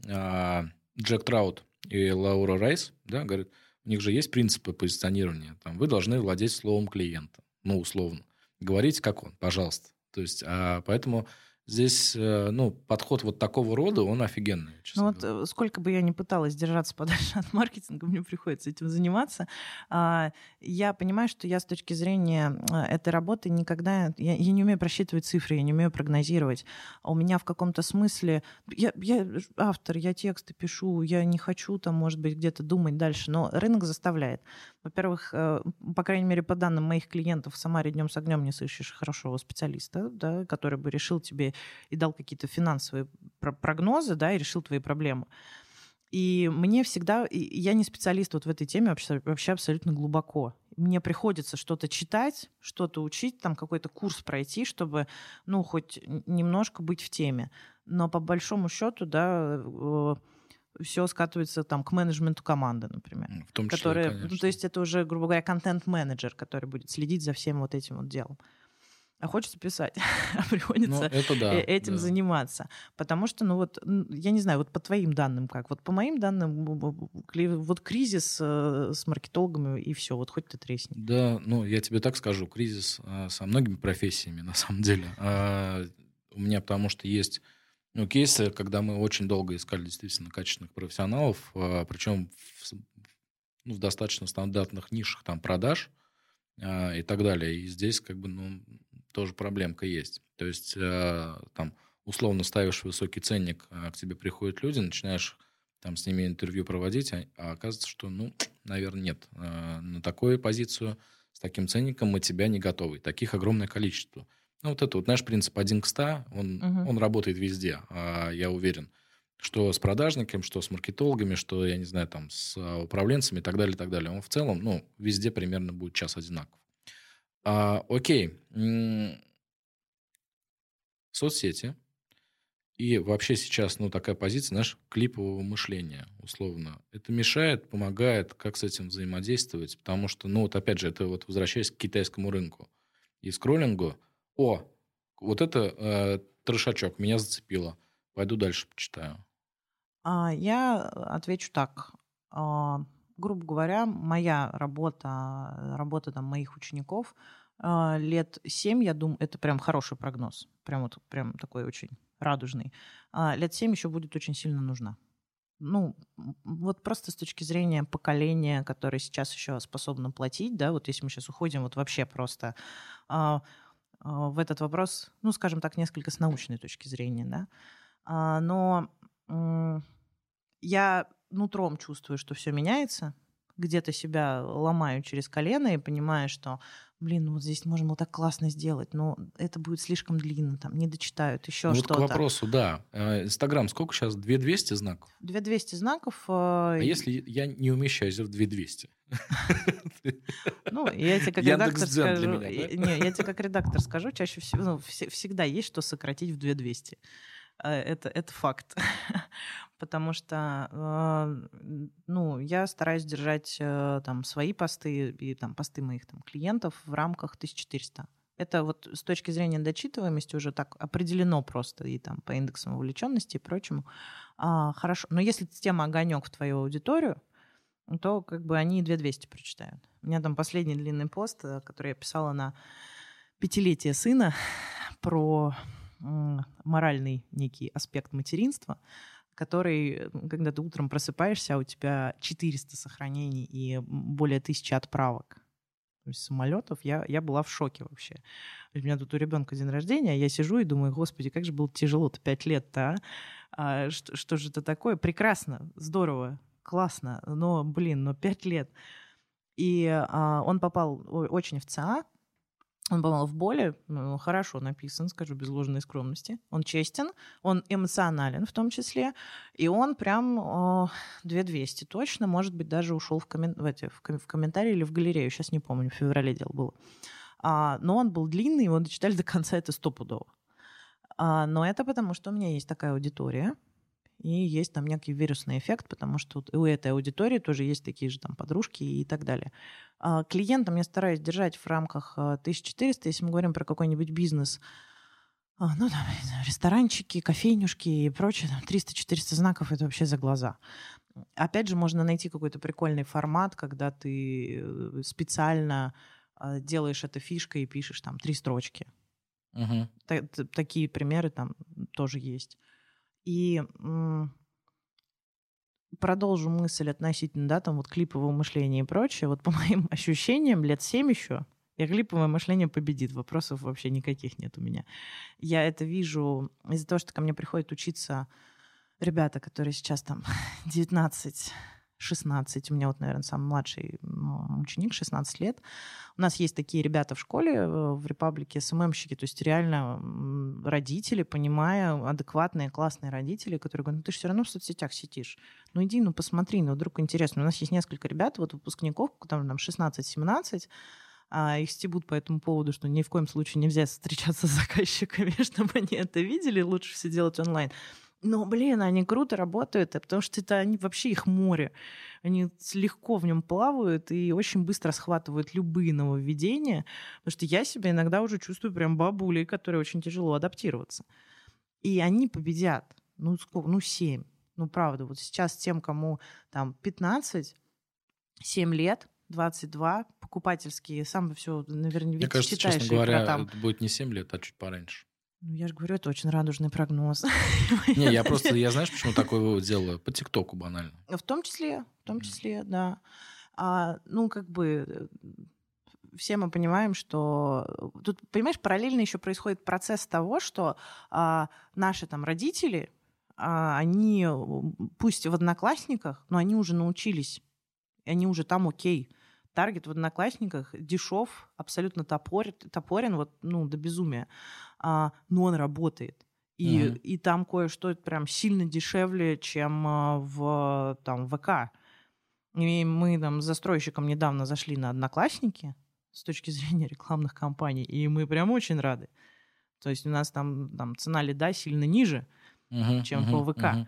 Джек Траут и Лаура Райс, да, говорят, у них же есть принципы позиционирования. Там, вы должны владеть словом клиента, ну, условно. Говорите, как он, пожалуйста. То есть, а, поэтому здесь, э, ну, подход вот такого рода, он офигенный. Ну вот говоря. Э, сколько бы я ни пыталась держаться подальше от маркетинга, мне приходится этим заниматься. А, я понимаю, что я с точки зрения э, этой работы никогда... Я, я не умею просчитывать цифры, я не умею прогнозировать. А у меня в каком-то смысле... Я, я автор, я тексты пишу, я не хочу там, может быть, где-то думать дальше, но рынок заставляет. Во-первых, по крайней мере, по данным моих клиентов, в Самаре днем с огнем не сыщешь хорошего специалиста, да, который бы решил тебе и, и дал какие-то финансовые прогнозы, да, и решил твои проблемы. И мне всегда, я не специалист вот в этой теме вообще, вообще абсолютно глубоко. Мне приходится что-то читать, что-то учить, там какой-то курс пройти, чтобы, ну, хоть немножко быть в теме. Но по большому счету, да, э, все скатывается там к менеджменту команды, например. В том числе, который, конечно. Ну, то есть это уже, грубо говоря, контент-менеджер, который будет следить за всем вот этим вот делом а хочется писать, а приходится ну, да, э, этим да. заниматься. Потому что, ну вот, я не знаю, вот по твоим данным как? Вот по моим данным, вот кризис э, с маркетологами и все, вот хоть ты тресни. Да, ну я тебе так скажу, кризис э, со многими профессиями на самом деле. А у меня потому что есть ну, кейсы, когда мы очень долго искали действительно качественных профессионалов, а, причем в, ну, в достаточно стандартных нишах там продаж, и так далее. И здесь как бы ну, тоже проблемка есть. То есть э, там условно ставишь высокий ценник, а к тебе приходят люди, начинаешь там с ними интервью проводить, а, а оказывается, что, ну, наверное, нет. Э, на такую позицию с таким ценником мы тебя не готовы. Таких огромное количество. Ну, вот это вот наш принцип один к 100, он, угу. он работает везде, а, я уверен. Что с продажниками, что с маркетологами, что, я не знаю, там, с управленцами и так далее, и так далее. Он в целом, ну, везде примерно будет час одинаков. А, окей. Соцсети. И вообще сейчас, ну, такая позиция, знаешь, клипового мышления, условно. Это мешает, помогает, как с этим взаимодействовать, потому что, ну, вот опять же, это вот возвращаясь к китайскому рынку и скроллингу. О, вот это э, трешачок, меня зацепило. Пойду дальше почитаю. А, я отвечу так. Грубо говоря, моя работа, работа там, моих учеников а, лет 7, я думаю, это прям хороший прогноз. Прям вот прям такой очень радужный. А, лет 7 еще будет очень сильно нужна. Ну, вот просто с точки зрения поколения, которое сейчас еще способно платить, да, вот если мы сейчас уходим вот вообще просто а, в этот вопрос, ну, скажем так, несколько с научной точки зрения, да, но я нутром чувствую, что все меняется, где-то себя ломаю через колено и понимаю, что, блин, ну вот здесь можем вот так классно сделать, но это будет слишком длинно, там не дочитают, еще ну, что-то. Вот к вопросу, да. Э, Инстаграм сколько сейчас? 2200 знаков? 2200 знаков. А если я не умещаюсь в 2200? Ну, я тебе как редактор скажу, не, я тебе как редактор скажу, чаще всего, всегда есть что сократить в 2200. Э, это, это факт. Потому что, э, ну, я стараюсь держать э, там свои посты и там посты моих там клиентов в рамках 1400. Это вот с точки зрения дочитываемости уже так определено просто и там по индексам вовлеченности и прочему. А, хорошо. Но если тема огонек в твою аудиторию, то как бы они 2200 прочитают. У меня там последний длинный пост, который я писала на пятилетие сына про моральный некий аспект материнства, который, когда ты утром просыпаешься, а у тебя 400 сохранений и более тысячи отправок самолетов, я, я была в шоке вообще. У меня тут у ребенка день рождения, я сижу и думаю, господи, как же было тяжело-то пять лет-то, а? а что, что же это такое? Прекрасно, здорово, классно, но, блин, но пять лет. И а, он попал очень в ЦА, он, по-моему, в боли хорошо написан, скажу без ложной скромности. Он честен, он эмоционален в том числе, и он прям о, 2200 точно, может быть, даже ушел в, коммен... в, эти, в, ком... в комментарии или в галерею, сейчас не помню, в феврале дело было. А, но он был длинный, его дочитали до конца, это стопудово. А, но это потому, что у меня есть такая аудитория, и есть там некий вирусный эффект, потому что у этой аудитории тоже есть такие же там подружки и так далее. А клиентам я стараюсь держать в рамках 1400, а, если мы говорим про какой-нибудь бизнес, а, ну, там, ресторанчики, кофейнюшки и прочее, там 300-400 знаков — это вообще за глаза. Опять же, можно найти какой-то прикольный формат, когда ты э, специально делаешь это фишкой и пишешь там три строчки. Угу. Такие примеры там тоже есть. И продолжу мысль относительно, да, там вот клипового мышления и прочее. Вот по моим ощущениям, лет семь еще, и клиповое мышление победит. Вопросов вообще никаких нет у меня. Я это вижу из-за того, что ко мне приходят учиться ребята, которые сейчас там 19, 16. У меня вот, наверное, самый младший ученик, 16 лет. У нас есть такие ребята в школе, э, в Репаблике, СММщики, то есть реально родители, понимая, адекватные, классные родители, которые говорят, ну ты же все равно в соцсетях сидишь. Ну иди, ну посмотри, ну вдруг интересно. У нас есть несколько ребят, вот выпускников, там, там 16-17, а их стебут по этому поводу, что ни в коем случае нельзя встречаться с заказчиками, чтобы они это видели, лучше все делать онлайн. Но, блин, они круто работают, потому что это они вообще их море. Они легко в нем плавают и очень быстро схватывают любые нововведения, потому что я себя иногда уже чувствую прям бабулей, которой очень тяжело адаптироваться. И они победят. Ну, сколько? Ну, семь. Ну, правда, вот сейчас тем, кому там 15, 7 лет, 22, покупательские, сам все, наверное, Мне кажется, честно говоря, там... это будет не 7 лет, а чуть пораньше. Ну, я же говорю, это очень радужный прогноз. Не, я просто, я знаешь, почему такой вывод делаю? По ТикТоку банально. В том числе, в том числе, да. А, ну, как бы э, все мы понимаем, что тут, понимаешь, параллельно еще происходит процесс того, что а, наши там родители, а, они, пусть в одноклассниках, но они уже научились, они уже там окей. Таргет в одноклассниках дешев, абсолютно топорен, топорен вот, ну, до безумия но он работает. И, mm-hmm. и там кое-что прям сильно дешевле, чем а, в там, ВК. И мы там с застройщиком недавно зашли на Одноклассники с точки зрения рекламных кампаний, и мы прям очень рады. То есть у нас там, там цена лида сильно ниже, uh-huh, чем uh-huh, по ВК. Uh-huh.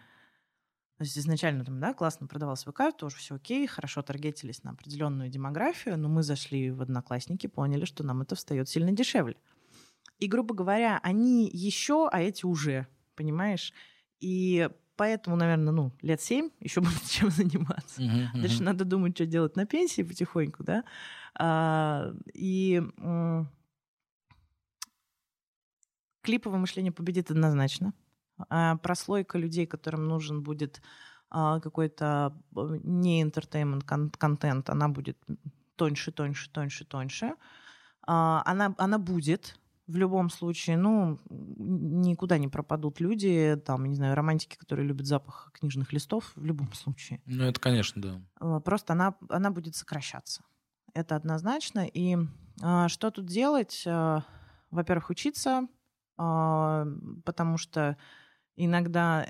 То есть изначально там, да, классно продавался ВК, тоже все окей, хорошо таргетились на определенную демографию, но мы зашли в Одноклассники, поняли, что нам это встает сильно дешевле. И, грубо говоря, они еще, а эти уже, понимаешь? И поэтому, наверное, ну, лет семь еще будет чем заниматься. Uh-huh, uh-huh. Дальше надо думать, что делать на пенсии потихоньку, да. А, и м- клиповое мышление победит однозначно. А прослойка людей, которым нужен будет а, какой-то э, не entertainment контент, она будет тоньше, тоньше, тоньше, тоньше. А, она, она будет, в любом случае, ну, никуда не пропадут люди, там, не знаю, романтики, которые любят запах книжных листов, в любом случае. Ну, это, конечно, да. А, просто она, она будет сокращаться. Это однозначно. И а, что тут делать? А, во-первых, учиться, а, потому что иногда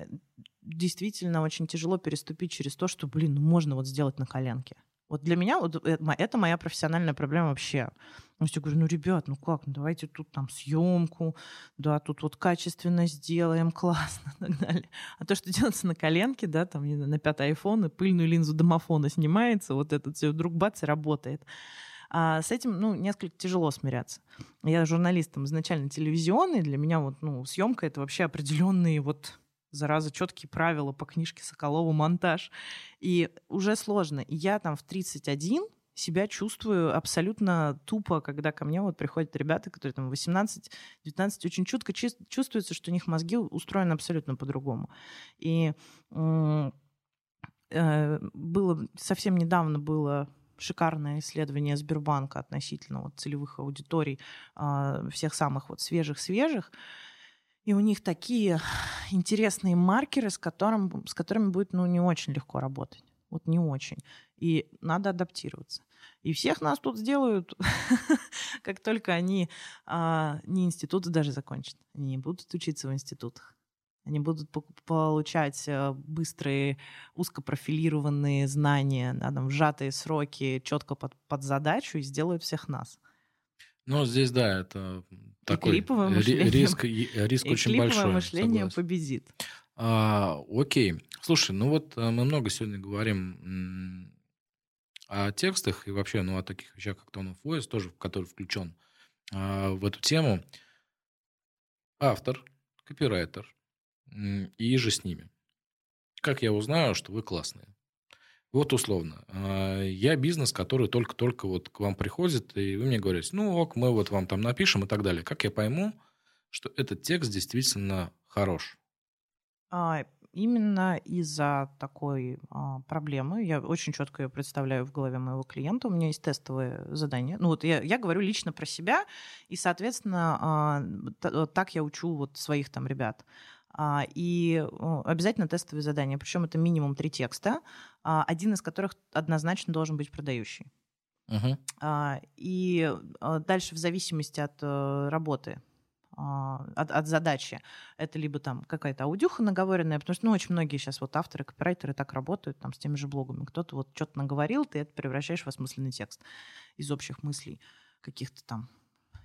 действительно очень тяжело переступить через то, что, блин, ну можно вот сделать на коленке. Вот для меня вот э, это моя профессиональная проблема вообще. Ну, я говорю, ну, ребят, ну как, ну давайте тут там съемку, да, тут вот качественно сделаем, классно и так далее. А то, что делается на коленке, да, там на пятый iPhone, и пыльную линзу домофона снимается, вот этот все вдруг бац и работает. А с этим, ну, несколько тяжело смиряться. Я журналистом изначально телевизионный, для меня вот, ну, съемка это вообще определенные вот зараза, четкие правила по книжке Соколова «Монтаж». И уже сложно. И я там в 31 себя чувствую абсолютно тупо, когда ко мне вот приходят ребята, которые там 18-19, очень чутко чувствуется, что у них мозги устроены абсолютно по-другому. И э, было совсем недавно было шикарное исследование Сбербанка относительно вот целевых аудиторий э, всех самых вот свежих-свежих. И у них такие интересные маркеры, с, которым, с которыми будет ну, не очень легко работать. Вот не очень. И надо адаптироваться. И всех нас тут сделают, как только они а, не институты даже закончат. Они не будут учиться в институтах. Они будут получать э, быстрые, узкопрофилированные знания, да, там, сжатые сроки, четко под, под задачу и сделают всех нас. Ну, здесь, да, это такой риск, риск и очень большой. мышление согласен. победит. А, окей. Слушай, ну вот э, мы много сегодня говорим о текстах и вообще ну, о таких вещах, как Tone of Voice, тоже, который включен а, в эту тему. Автор, копирайтер и же с ними. Как я узнаю, что вы классные? Вот условно. А, я бизнес, который только-только вот к вам приходит, и вы мне говорите, ну ок, мы вот вам там напишем и так далее. Как я пойму, что этот текст действительно хорош? А, именно из-за такой а, проблемы, я очень четко ее представляю в голове моего клиента, у меня есть тестовые задания. Ну вот я, я говорю лично про себя, и, соответственно, а, так я учу вот своих там ребят. И обязательно тестовые задания. Причем это минимум три текста, один из которых однозначно должен быть продающий. Угу. И дальше в зависимости от э, работы от, от задачи. Это либо там какая-то аудюха наговоренная, потому что ну, очень многие сейчас вот авторы, копирайтеры так работают там с теми же блогами. Кто-то вот что-то наговорил, ты это превращаешь в осмысленный текст из общих мыслей каких-то там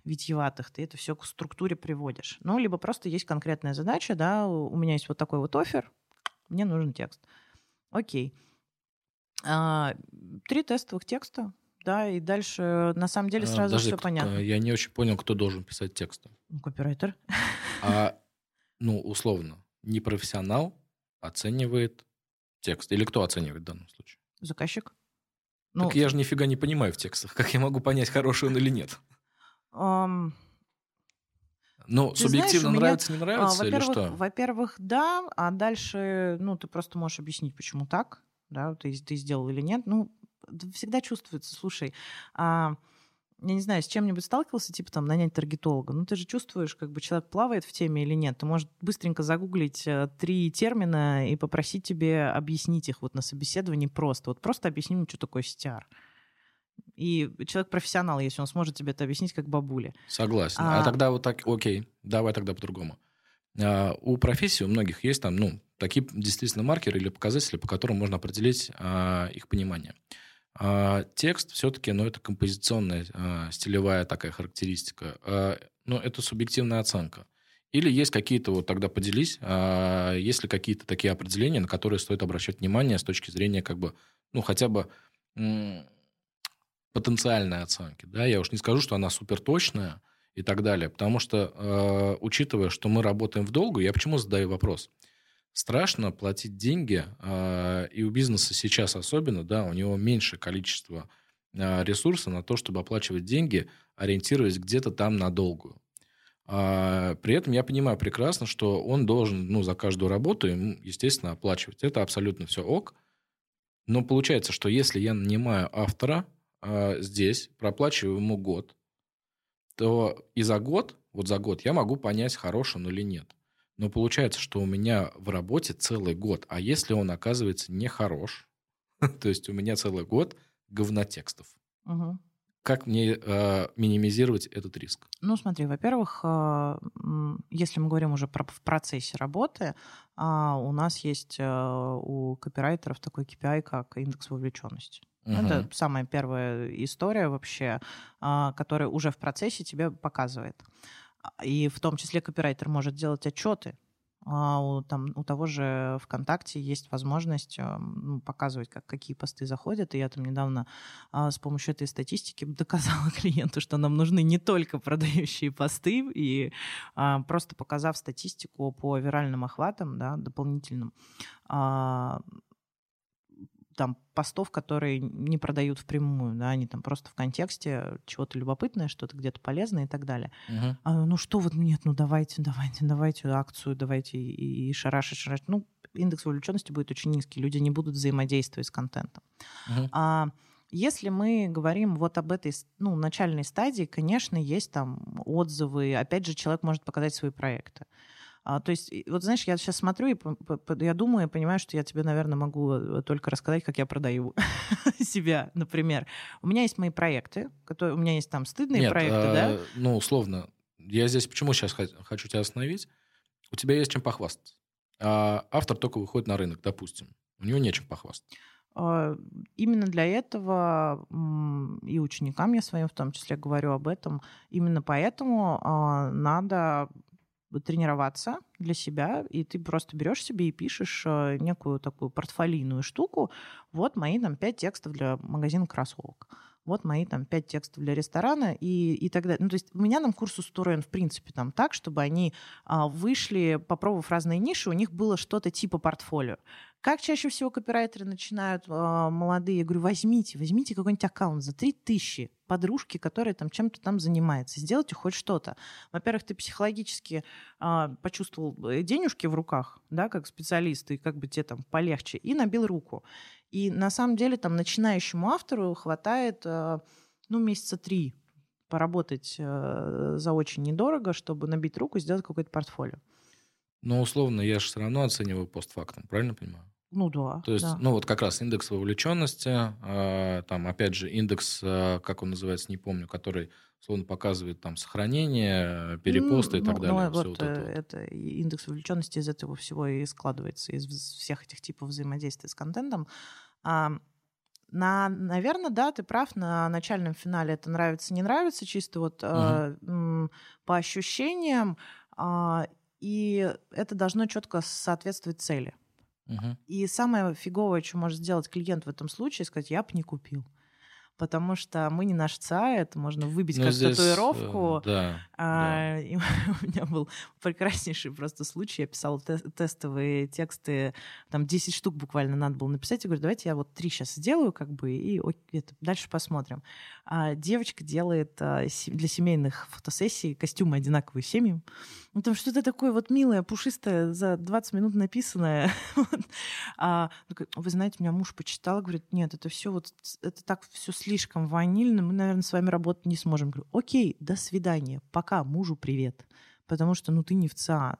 витьеватых, ты это все к структуре приводишь. Ну, либо просто есть конкретная задача, да, у меня есть вот такой вот офер, мне нужен текст. Окей. А, три тестовых текста, да, и дальше на самом деле а, сразу Подожди, все понятно. Я не очень понял, кто должен писать тексты. Ну, копирайтер. А, ну, условно, не профессионал оценивает текст. Или кто оценивает в данном случае? Заказчик. Ну, так я же нифига не понимаю в текстах. Как я могу понять, хороший он или нет? Um, ну, субъективно знаешь, нравится, меня, не нравится, а, или что? Во-первых, да, а дальше, ну, ты просто можешь объяснить, почему так, да, ты, ты сделал или нет. Ну, всегда чувствуется, слушай, а, я не знаю, с чем-нибудь сталкивался, типа там нанять таргетолога, ну ты же чувствуешь, как бы человек плавает в теме или нет. Ты можешь быстренько загуглить э, три термина и попросить тебе объяснить их вот на собеседовании просто. Вот просто объясни мне, что такое CTR. И человек профессионал, если он сможет тебе это объяснить, как бабуля. Согласен. А, а тогда вот так, окей, давай тогда по-другому. А, у профессии у многих есть там, ну, такие действительно маркеры или показатели, по которым можно определить а, их понимание. А, текст все-таки, ну, это композиционная, а, стилевая такая характеристика. А, ну, это субъективная оценка. Или есть какие-то, вот тогда поделись, а, есть ли какие-то такие определения, на которые стоит обращать внимание с точки зрения, как бы, ну, хотя бы потенциальной оценки. Да? Я уж не скажу, что она супер точная и так далее, потому что, э, учитывая, что мы работаем в долгу, я почему задаю вопрос? Страшно платить деньги, а, и у бизнеса сейчас особенно, да, у него меньше количество а, ресурса на то, чтобы оплачивать деньги, ориентируясь где-то там на долгую. А, при этом я понимаю прекрасно, что он должен ну, за каждую работу, естественно, оплачивать. Это абсолютно все ок. Но получается, что если я нанимаю автора здесь, проплачиваю ему год, то и за год, вот за год, я могу понять, хорош он или нет. Но получается, что у меня в работе целый год. А если он оказывается нехорош, то есть у меня целый год говнотекстов. Угу. Как мне э, минимизировать этот риск? Ну, смотри, во-первых, э, если мы говорим уже про, в процессе работы, э, у нас есть э, у копирайтеров такой KPI, как индекс вовлеченности. Угу. Это самая первая история вообще, э, которая уже в процессе тебе показывает. И в том числе копирайтер может делать отчеты. А у, там, у того же ВКонтакте есть возможность ну, показывать, как, какие посты заходят. И я там недавно а, с помощью этой статистики доказала клиенту, что нам нужны не только продающие посты. И а, просто показав статистику по виральным охватам, да, дополнительным, а, там постов, которые не продают впрямую, да, они там просто в контексте чего-то любопытное, что-то где-то полезное и так далее. Угу. А, ну что вот, нет, ну давайте, давайте, давайте акцию, давайте и, и шарашить, шарашить. Ну, индекс вовлеченности будет очень низкий, люди не будут взаимодействовать с контентом. Угу. А если мы говорим вот об этой ну, начальной стадии, конечно, есть там отзывы. Опять же, человек может показать свои проекты. А, то есть, вот знаешь, я сейчас смотрю, и я думаю, я понимаю, что я тебе, наверное, могу э, только рассказать, как я продаю себя, например. У меня есть мои проекты, которые, у меня есть там стыдные Нет, проекты, а, да? Ну, условно, я здесь почему сейчас хочу тебя остановить? У тебя есть чем похвастаться. А автор только выходит на рынок, допустим. У него нечем похвастаться. А, именно для этого и ученикам я своим в том числе говорю об этом. Именно поэтому а, надо тренироваться для себя, и ты просто берешь себе и пишешь э, некую такую портфолийную штуку. Вот мои там пять текстов для магазина кроссовок. Вот мои там пять текстов для ресторана и, и так далее. Ну, то есть у меня там курс устроен, в принципе, там так, чтобы они а, вышли, попробовав разные ниши, у них было что-то типа портфолио. Как чаще всего копирайтеры начинают э, молодые? Я говорю, возьмите, возьмите какой-нибудь аккаунт за 3000 подружки, которая там чем-то там занимается. Сделайте хоть что-то. Во-первых, ты психологически э, почувствовал э, денежки в руках, да, как специалист, и как бы тебе там полегче, и набил руку. И на самом деле там начинающему автору хватает, э, ну, месяца три поработать э, за очень недорого, чтобы набить руку и сделать какое-то портфолио. Но условно я же все равно оцениваю постфактум, правильно понимаю? Ну да. То есть, да. ну вот как раз индекс вовлеченности, э, там опять же индекс, э, как он называется, не помню, который условно показывает там сохранение, перепосты ну, и так ну, далее. Ну, вот, вот это, вот. это индекс вовлеченности из этого всего и складывается, из всех этих типов взаимодействия с контентом. А, на, наверное, да, ты прав, на начальном финале это нравится, не нравится, чисто вот угу. э, по ощущениям, э, и это должно четко соответствовать цели. Угу. И самое фиговое, что может сделать клиент в этом случае, сказать, я бы не купил потому что мы не наш ЦА, это можно выбить ну, как здесь, татуировку. Э, да, а, да. И у меня был прекраснейший просто случай. Я писала те- тестовые тексты, там 10 штук буквально надо было написать. Я говорю, давайте я вот три сейчас сделаю, как бы, и это, дальше посмотрим. А девочка делает а, для семейных фотосессий костюмы одинаковые семьям. Ну, там что-то такое вот милое, пушистое, за 20 минут написанное. а, вы знаете, меня муж почитал, говорит, нет, это все вот, это так все слишком ванильно, мы, наверное, с вами работать не сможем. Говорю, окей, до свидания, пока, мужу привет. Потому что, ну, ты не в ЦА,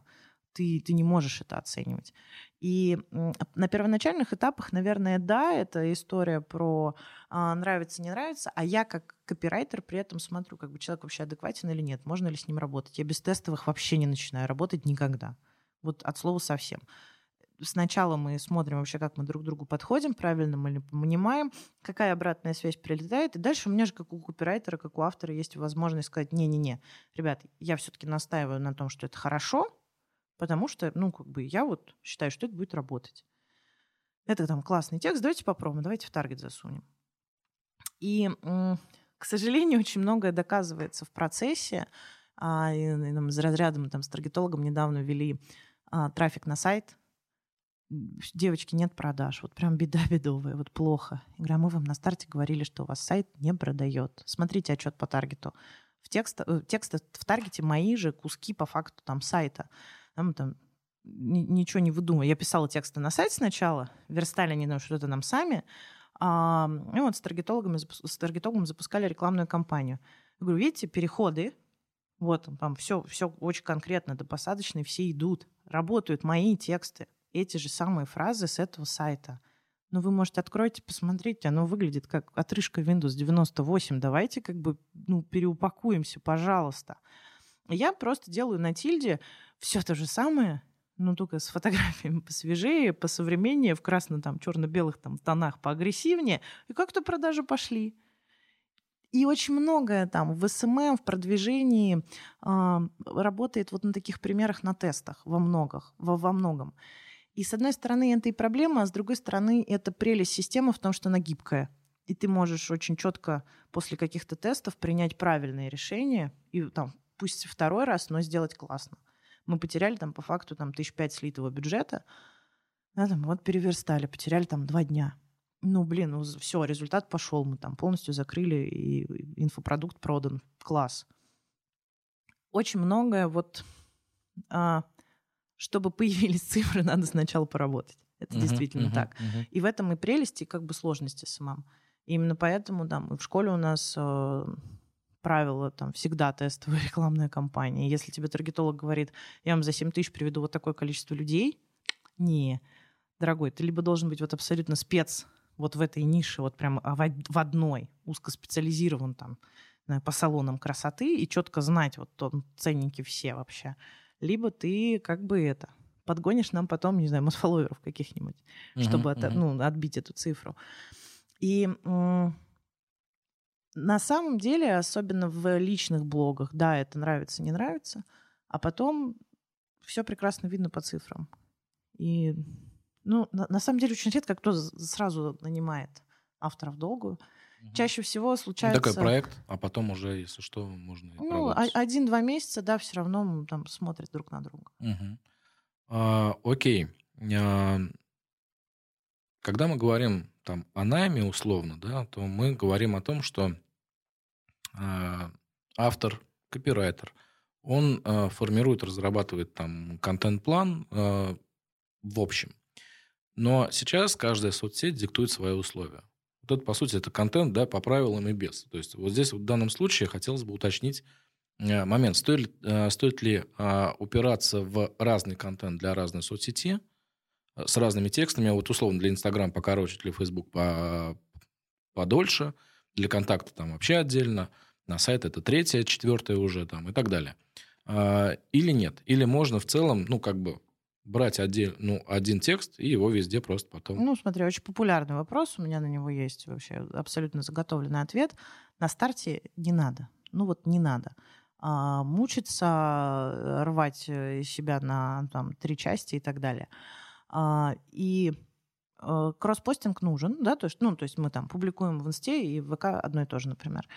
ты, ты не можешь это оценивать. И на первоначальных этапах, наверное, да, это история про а, нравится, не нравится, а я как копирайтер при этом смотрю, как бы человек вообще адекватен или нет, можно ли с ним работать. Я без тестовых вообще не начинаю работать никогда. Вот от слова совсем. Сначала мы смотрим вообще, как мы друг к другу подходим, правильно мы ли понимаем, какая обратная связь прилетает. И дальше у меня же, как у копирайтера, как у автора, есть возможность сказать, не-не-не, ребят, я все-таки настаиваю на том, что это хорошо, потому что, ну, как бы я вот считаю, что это будет работать. Это там классный текст, давайте попробуем, давайте в таргет засунем. И, к сожалению, очень многое доказывается в процессе. А, и, и, там, с разрядом там, с таргетологом недавно ввели а, трафик на сайт. Девочки, нет продаж. Вот прям беда бедовая, вот плохо. Я а мы вам на старте говорили, что у вас сайт не продает. Смотрите отчет по таргету. В текст, э, текст в таргете мои же куски по факту там сайта там, там ничего не выдумываю. Я писала тексты на сайт сначала, верстали они нам что-то нам сами, а, и вот с таргетологами, с таргетологом запускали рекламную кампанию. Я говорю, видите, переходы, вот там все, все очень конкретно, до посадочной все идут, работают мои тексты, эти же самые фразы с этого сайта. Ну, вы, можете откройте, посмотрите, оно выглядит как отрыжка Windows 98. Давайте как бы ну, переупакуемся, пожалуйста. Я просто делаю на тильде все то же самое, но только с фотографиями посвежее, посовременнее, в красно там черно-белых там тонах поагрессивнее, и как-то продажи пошли. И очень многое там в SMM, в продвижении э, работает вот на таких примерах на тестах во многих, во, во многом. И с одной стороны это и проблема, а с другой стороны это прелесть системы в том, что она гибкая. И ты можешь очень четко после каких-то тестов принять правильные решения и там пусть второй раз, но сделать классно мы потеряли там по факту там тысяч пять слитого бюджета, да, там, вот переверстали, потеряли там два дня. Ну, блин, ну все, результат пошел, мы там полностью закрыли, и инфопродукт продан. Класс. Очень многое вот, а, чтобы появились цифры, надо сначала поработать. Это uh-huh, действительно uh-huh, так. Uh-huh. И в этом и прелести, и как бы сложности самому. И именно поэтому, да, мы в школе у нас э, правило, там всегда тестовая рекламная кампания. Если тебе таргетолог говорит, я вам за 7 тысяч приведу вот такое количество людей, не, дорогой, ты либо должен быть вот абсолютно спец вот в этой нише, вот прям в одной, узкоспециализирован там по салонам красоты и четко знать вот он, ценники все вообще. Либо ты как бы это, подгонишь нам потом, не знаю, мосфолловеров каких-нибудь, uh-huh, чтобы uh-huh. ну, отбить эту цифру. И на самом деле, особенно в личных блогах, да, это нравится, не нравится, а потом все прекрасно видно по цифрам. И, ну, на, на самом деле очень редко кто сразу нанимает авторов долгую. Угу. Чаще всего случается... Такой проект, а потом уже, если что, можно Ну, один-два месяца, да, все равно там смотрят друг на друга. Угу. А, окей. А, когда мы говорим там о найме условно, да, то мы говорим о том, что автор, копирайтер, он а, формирует, разрабатывает там контент-план а, в общем. Но сейчас каждая соцсеть диктует свои условия. Вот это, по сути, это контент, да, по правилам и без. То есть вот здесь в данном случае хотелось бы уточнить э, момент, стоит, э, стоит ли а, упираться в разный контент для разной соцсети с разными текстами, вот условно для Инстаграм покороче, для Фейсбук по, подольше, для контакта там вообще отдельно, на сайт это третье, четвертое уже там и так далее. А, или нет? Или можно в целом, ну, как бы брать отдельно, ну, один текст и его везде просто потом... Ну, смотри, очень популярный вопрос, у меня на него есть вообще абсолютно заготовленный ответ. На старте не надо. Ну вот не надо. А, мучиться, рвать э, себя на там, три части и так далее. А, и кросспостинг нужен, да, то есть, ну, то есть мы там публикуем в Инсте и в ВК одно и то же, например.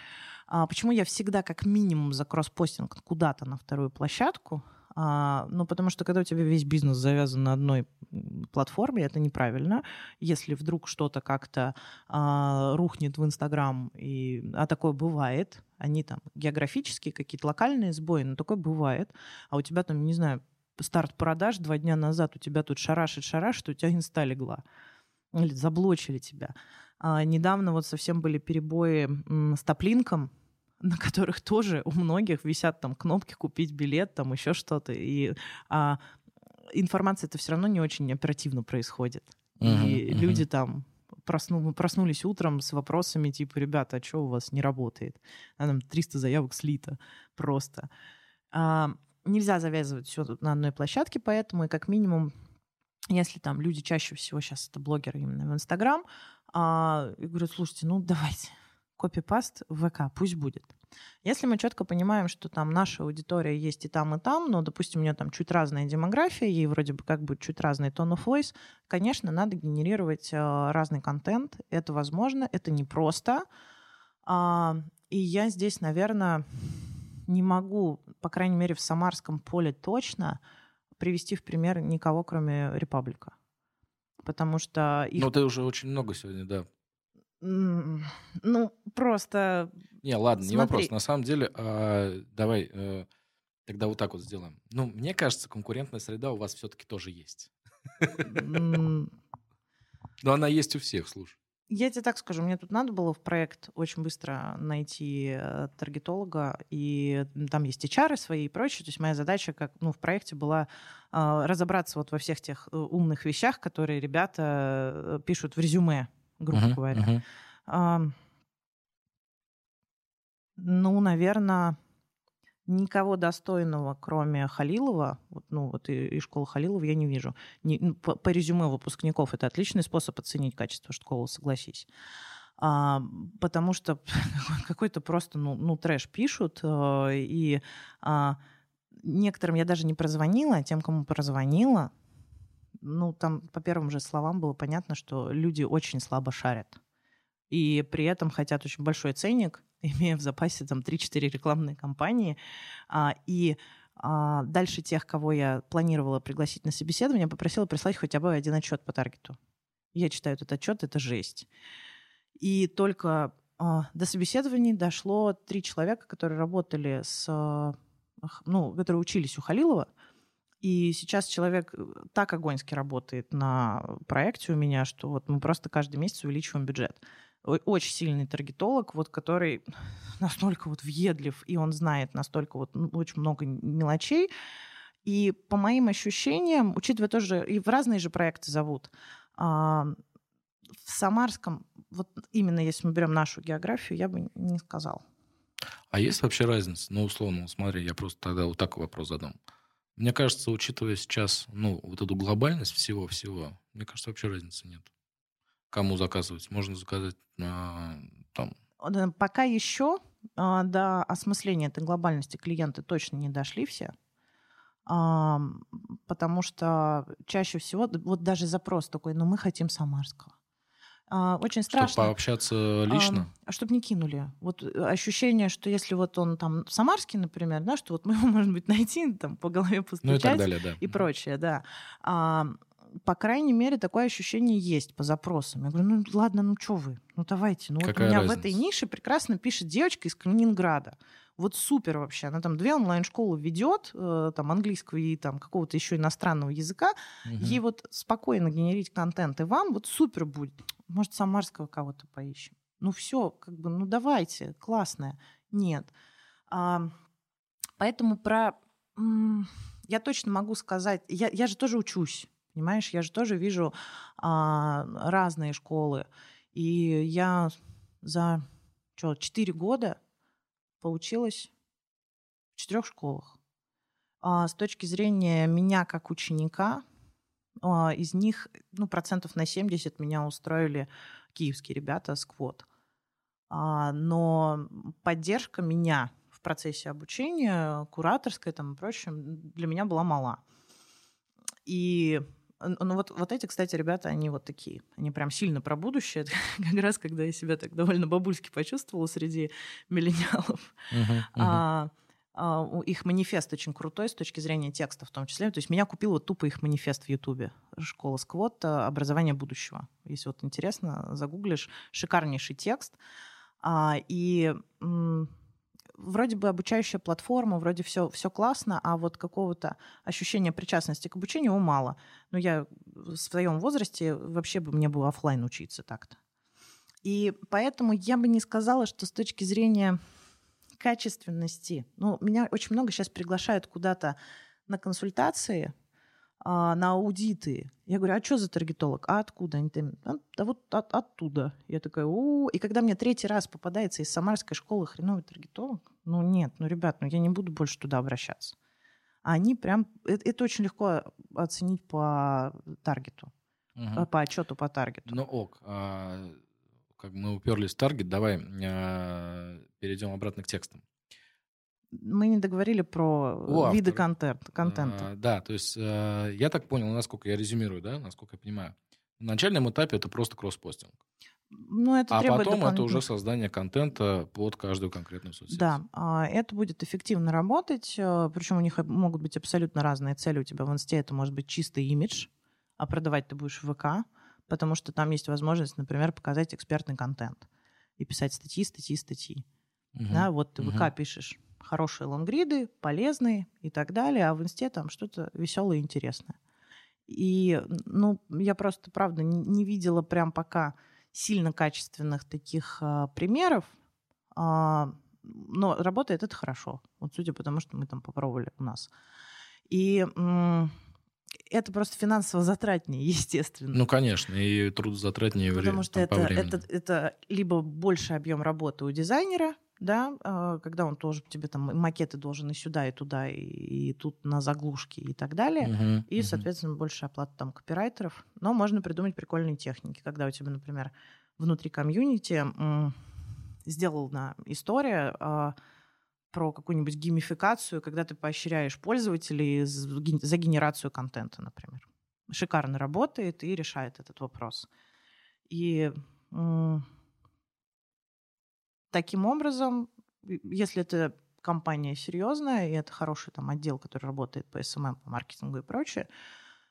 А почему я всегда как минимум за кросспостинг куда-то на вторую площадку? А, ну, потому что когда у тебя весь бизнес завязан на одной платформе, это неправильно. Если вдруг что-то как-то а, рухнет в Инстаграм, и, а такое бывает, они там географические какие-то локальные сбои, но такое бывает, а у тебя там, не знаю, старт продаж два дня назад, у тебя тут шарашит, шарашит, у тебя инста легла. Или заблочили тебя. А, недавно вот совсем были перебои с топлинком, на которых тоже у многих висят там кнопки купить билет, там еще что-то. И а, информация это все равно не очень оперативно происходит. И uh-huh. люди там просну, проснулись утром с вопросами типа, ребята, а что у вас не работает? А там 300 заявок слито просто. А, нельзя завязывать все на одной площадке, поэтому и как минимум если там люди чаще всего сейчас это блогеры именно в Инстаграм, а, и говорят, слушайте, ну давайте, копипаст в ВК, пусть будет. Если мы четко понимаем, что там наша аудитория есть и там, и там, но, допустим, у нее там чуть разная демография, ей вроде бы как бы чуть разный tone of voice, конечно, надо генерировать э, разный контент. Это возможно, это непросто. А, и я здесь, наверное, не могу, по крайней мере, в Самарском поле точно привести в пример никого, кроме Репаблика. Потому что... Их... Ну, ты уже очень много сегодня, да, ну, просто... Не, ладно, Смотри. не вопрос. На самом деле, э, давай э, тогда вот так вот сделаем. Ну, мне кажется, конкурентная среда у вас все-таки тоже есть. Но она есть у всех, слушай. Я тебе так скажу, мне тут надо было в проект очень быстро найти э, таргетолога, и там есть HR свои и прочее. То есть моя задача как, ну, в проекте была э, разобраться вот во всех тех э, умных вещах, которые ребята э, пишут в резюме грубо uh-huh, говоря. Uh-huh. А, ну, наверное, никого достойного, кроме Халилова, вот, ну вот и, и школы Халилова я не вижу. Не, ну, по, по резюме выпускников это отличный способ оценить качество школы, согласись. А, потому что какой-то просто ну, ну трэш пишут, а, и а, некоторым я даже не прозвонила, а тем, кому прозвонила, ну, там по первым же словам было понятно, что люди очень слабо шарят. И при этом хотят очень большой ценник, имея в запасе там 3-4 рекламные кампании. А, и а, дальше тех, кого я планировала пригласить на собеседование, попросила прислать хотя бы один отчет по таргету. Я читаю этот отчет, это жесть. И только а, до собеседований дошло три человека, которые работали с, ну, которые учились у Халилова, и сейчас человек э, так огоньски работает на проекте у меня, что вот мы просто каждый месяц увеличиваем бюджет. Очень сильный таргетолог, вот, который настолько вот въедлив, и он знает настолько вот ну, очень много мелочей. И по моим ощущениям, учитывая тоже, и в разные же проекты зовут, а, в Самарском, вот именно если мы берем нашу географию, я бы не сказал. А есть вообще разница? Ну, условно, смотри, я просто тогда вот такой вопрос задам. Мне кажется, учитывая сейчас, ну, вот эту глобальность всего-всего, мне кажется, вообще разницы нет. Кому заказывать? Можно заказать а, там... Пока еще а, до осмысления этой глобальности клиенты точно не дошли все. А, потому что чаще всего, вот даже запрос такой, ну мы хотим Самарского. А, очень страшно. Чтобы пообщаться лично? А, чтобы не кинули. Вот э, ощущение, что если вот он там Самарский, например, да, что вот мы его, может быть, найти, там, по голове постучать ну и, так далее, да. и прочее, да. А, по крайней мере, такое ощущение есть по запросам. Я говорю, ну ладно, ну что вы, ну давайте. Ну Какая вот у меня разница? в этой нише прекрасно пишет девочка из Калининграда вот супер вообще. Она там две онлайн-школы ведет, э, там английского и там какого-то еще иностранного языка. Угу. Ей вот спокойно генерить контент, и вам вот супер будет. Может, самарского кого-то поищем. Ну все, как бы, ну давайте, классное. Нет. А, Поэтому про... Я точно могу сказать... Я, я же тоже учусь, понимаешь? Я же тоже вижу а, разные школы. И я за что, 4 года поучилась в четырех школах. А, с точки зрения меня как ученика, а, из них ну, процентов на 70 меня устроили киевские ребята с. А, но поддержка меня в процессе обучения, кураторская там и прочим, для меня была мала. И ну вот, вот эти, кстати, ребята, они вот такие. Они прям сильно про будущее. как раз когда я себя так довольно бабульски почувствовала среди миллениалов. Uh-huh, uh-huh. А, а, их манифест очень крутой с точки зрения текста в том числе. То есть меня купил вот тупо их манифест в Ютубе. Школа Сквот «Образование будущего». Если вот интересно, загуглишь. Шикарнейший текст. А, и вроде бы обучающая платформа, вроде все, все классно, а вот какого-то ощущения причастности к обучению мало. Но я в своем возрасте вообще бы мне было офлайн учиться так-то. И поэтому я бы не сказала, что с точки зрения качественности, ну, меня очень много сейчас приглашают куда-то на консультации, а, на аудиты. Я говорю, а что за таргетолог? А откуда? Они там, а, да вот от, оттуда. Я такая, у И когда мне третий раз попадается из самарской школы хреновый таргетолог, ну нет, ну, ребят, ну я не буду больше туда обращаться. А они прям... Это, это очень легко оценить по таргету, угу. по отчету по таргету. Ну ок, а, как мы уперлись в таргет, давай а, перейдем обратно к текстам мы не договорили про У виды контент, контента. А, да, то есть э, я так понял, насколько я резюмирую, да, насколько я понимаю. На начальном этапе это просто кросс-постинг. Ну, это а потом это уже создание контента под каждую конкретную соцсеть. Да, а, это будет эффективно работать, э, причем у них могут быть абсолютно разные цели. У тебя в инсте это может быть чистый имидж, а продавать ты будешь в ВК, потому что там есть возможность, например, показать экспертный контент и писать статьи, статьи, статьи. Угу. Да, вот ты в ВК пишешь хорошие лонгриды, полезные и так далее, а в инсте там что-то веселое и интересное. И, ну, я просто, правда, не, видела прям пока сильно качественных таких а, примеров, а, но работает это хорошо. Вот судя по тому, что мы там попробовали у нас. И это просто финансово затратнее, естественно. Ну, конечно, и трудозатратнее Потому что это, это, это либо больше объем работы у дизайнера, да, а, когда он тоже тебе там макеты должен и сюда, и туда, и, и тут на заглушке и так далее. Uh-huh, и, uh-huh. соответственно, больше оплата там копирайтеров. Но можно придумать прикольные техники, когда у тебя, например, внутри комьюнити сделана история э, про какую-нибудь геймификацию, когда ты поощряешь пользователей за генерацию контента, например. Шикарно работает и решает этот вопрос. И Таким образом, если это компания серьезная, и это хороший там отдел, который работает по SMM, по маркетингу и прочее,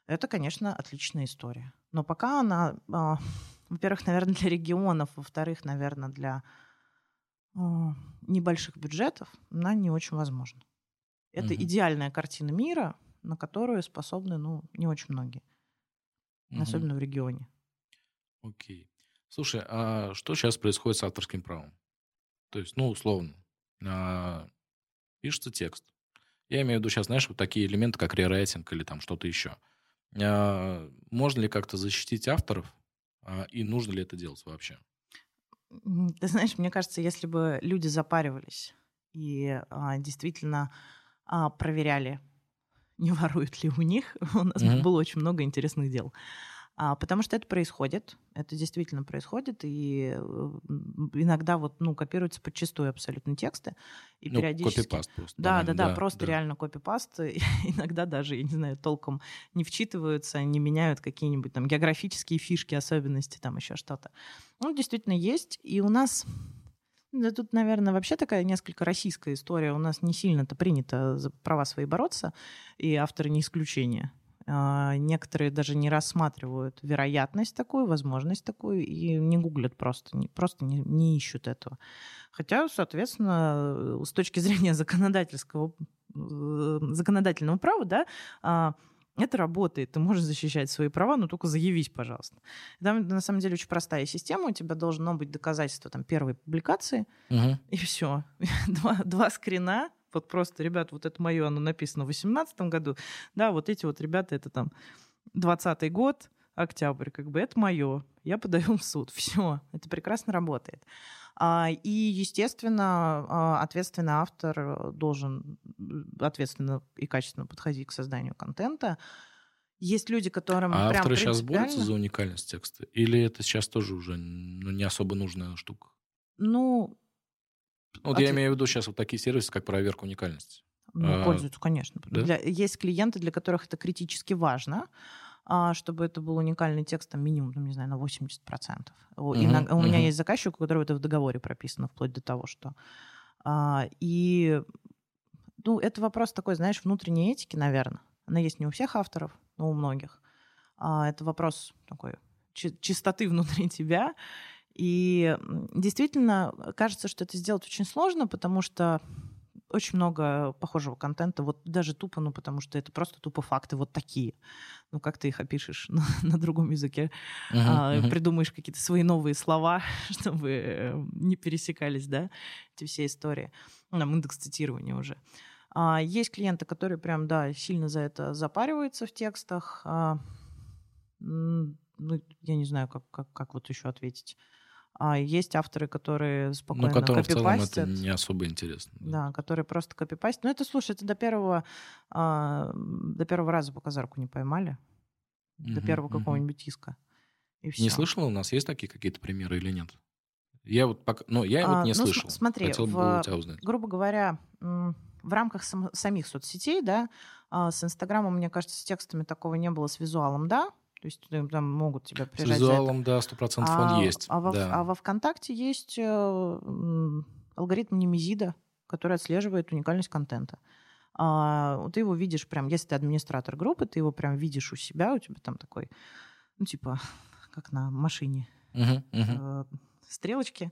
это, конечно, отличная история. Но пока она, э, во-первых, наверное, для регионов, во-вторых, наверное, для э, небольших бюджетов, она не очень возможна. Это угу. идеальная картина мира, на которую способны, ну, не очень многие. Угу. Особенно в регионе. Окей. Слушай, а что сейчас происходит с авторским правом? То есть, ну, условно, а, пишется текст. Я имею в виду сейчас, знаешь, вот такие элементы, как рерайтинг или там что-то еще. А, можно ли как-то защитить авторов, а, и нужно ли это делать вообще? Ты знаешь, мне кажется, если бы люди запаривались и а, действительно а, проверяли, не воруют ли у них, у нас mm-hmm. было очень много интересных дел. А, потому что это происходит, это действительно происходит, и э, иногда вот, ну, копируются подчастую абсолютно тексты, и ну, периодически... копипаст просто. Да, да, да, да, просто да. реально копипаст, иногда даже, я не знаю, толком не вчитываются, не меняют какие-нибудь там географические фишки, особенности, там еще что-то. Ну, действительно есть, и у нас... Да тут, наверное, вообще такая несколько российская история. У нас не сильно-то принято за права свои бороться, и авторы не исключение. А, некоторые даже не рассматривают вероятность такую, возможность такую и не гуглят просто, не, просто не, не ищут этого. Хотя, соответственно, с точки зрения законодательского, законодательного права, да, а, это работает, ты можешь защищать свои права, но только заявись, пожалуйста. Там на самом деле очень простая система, у тебя должно быть доказательство там, первой публикации, угу. и все. два, два скрина, вот просто, ребят, вот это мое, оно написано в 2018 году, да, вот эти вот ребята, это там 20 год, октябрь, как бы это мое, я подаю в суд, все, это прекрасно работает. А, и, естественно, а, ответственный автор должен ответственно и качественно подходить к созданию контента. Есть люди, которым а прям авторы сейчас борются за уникальность текста? Или это сейчас тоже уже ну, не особо нужная штука? Ну, Вот Ответ- я имею в виду сейчас вот такие сервисы, как проверка уникальности. Ну, А, пользуются, конечно. да? Для- есть клиенты, для которых это критически важно, а, чтобы это был уникальный текст, там, минимум, ну, не знаю, на 80%. У, Мгм, иног- у меня есть заказчик, у которого это в договоре прописано, вплоть до того, что... а, и, ну, это вопрос такой, знаешь, внутренней этики, наверное. Она есть не у всех авторов, но у многих. А, это вопрос такой чи- чистоты внутри тебя. И действительно, кажется, что это сделать очень сложно, потому что очень много похожего контента, вот даже тупо, ну, потому что это просто тупо факты вот такие. Ну, как ты их опишешь на, на другом языке? Мгм, А, мгм. придумаешь какие-то свои новые слова, чтобы э, не пересекались, да, эти все истории. Ну, Там индекс цитирования уже. А, есть клиенты, которые прям, да, сильно за это запариваются в текстах. А, ну, я не знаю, как, как, как вот еще ответить. А есть авторы, которые Ну, спокойно которым в целом это копипастят. не особо интересно. Да, которые просто копипастят. Ну, это, слушай, это до первого, а, до первого раза пока за руку не поймали. До Мгм, первого мгм. какого-нибудь иска. И всё. Не слышал, у нас есть такие какие-то примеры или нет? Я вот пока, ну, я А, вот не ну, см- слышал. смотри, Хотел бы в- у тебя узнать. грубо говоря, в рамках сам- самих соцсетей, да, а, с Инстаграмом, мне кажется, с текстами такого не было, с визуалом, да, то есть э, там могут тебя С прижать это. визуалом, да, сто процентов а, он есть. А во, да. а во ВКонтакте есть э, алгоритм Немезида, который отслеживает уникальность контента. А, ты его видишь прям, если ты администратор группы, ты его прям видишь у себя, у тебя там такой, ну, типа, как на машине, мгм. э, стрелочки,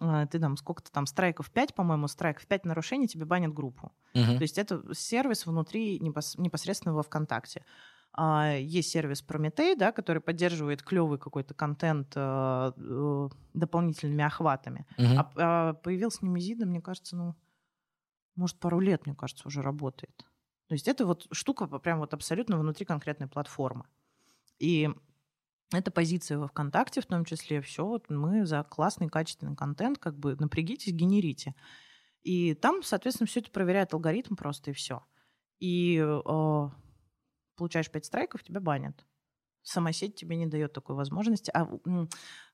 э, ты там сколько-то там страйков 5, по-моему, страйков 5 нарушений, тебе банят группу. Мгм. То есть это сервис внутри непос- непосредственно во ВКонтакте. А, Есть сервис Прометей, да, который поддерживает клевый какой-то контент э, э, дополнительными охватами. Мгм. А, а появился Немезида, мне кажется, ну, может, пару лет, мне кажется, уже работает. То есть это вот штука прям вот абсолютно внутри конкретной платформы. И это позиция во ВКонтакте в том числе. Все, вот мы за классный, качественный контент, как бы напрягитесь, генерите. И там, соответственно, все это проверяет алгоритм просто и все. И э, получаешь 5 страйков, тебя банят. Сама сеть тебе не дает такой возможности. А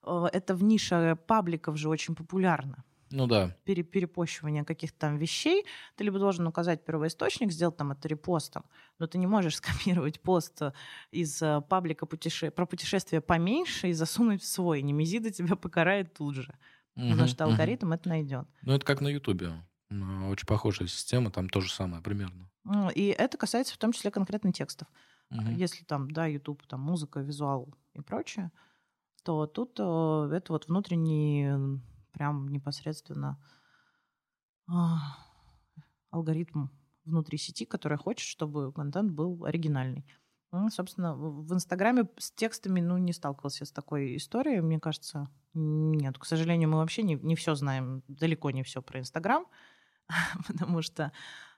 э, это в нише пабликов же очень популярно Ну да. пере- перепощивание каких-то там вещей, ты либо должен указать первоисточник, сделать там это репостом, но ты не можешь скопировать пост из э, паблика путеше- про путешествие поменьше и засунуть в свой. Немезида тебя покарает тут же, потому Мгм, что алгоритм это найдет. Ну, это как на Ютубе. Очень похожая система, там то же самое примерно. И это касается в том числе конкретно текстов. Мгм. Если там, да, YouTube, там музыка, визуал и прочее, то тут э, это вот внутренний, прям непосредственно а, алгоритм внутри сети, который хочет, чтобы контент был оригинальный. Ну, собственно, в в Инстаграме с текстами, ну, не сталкивался с такой историей, мне кажется. Нет, к сожалению, мы вообще не, не все знаем, далеко не все про Инстаграм, потому что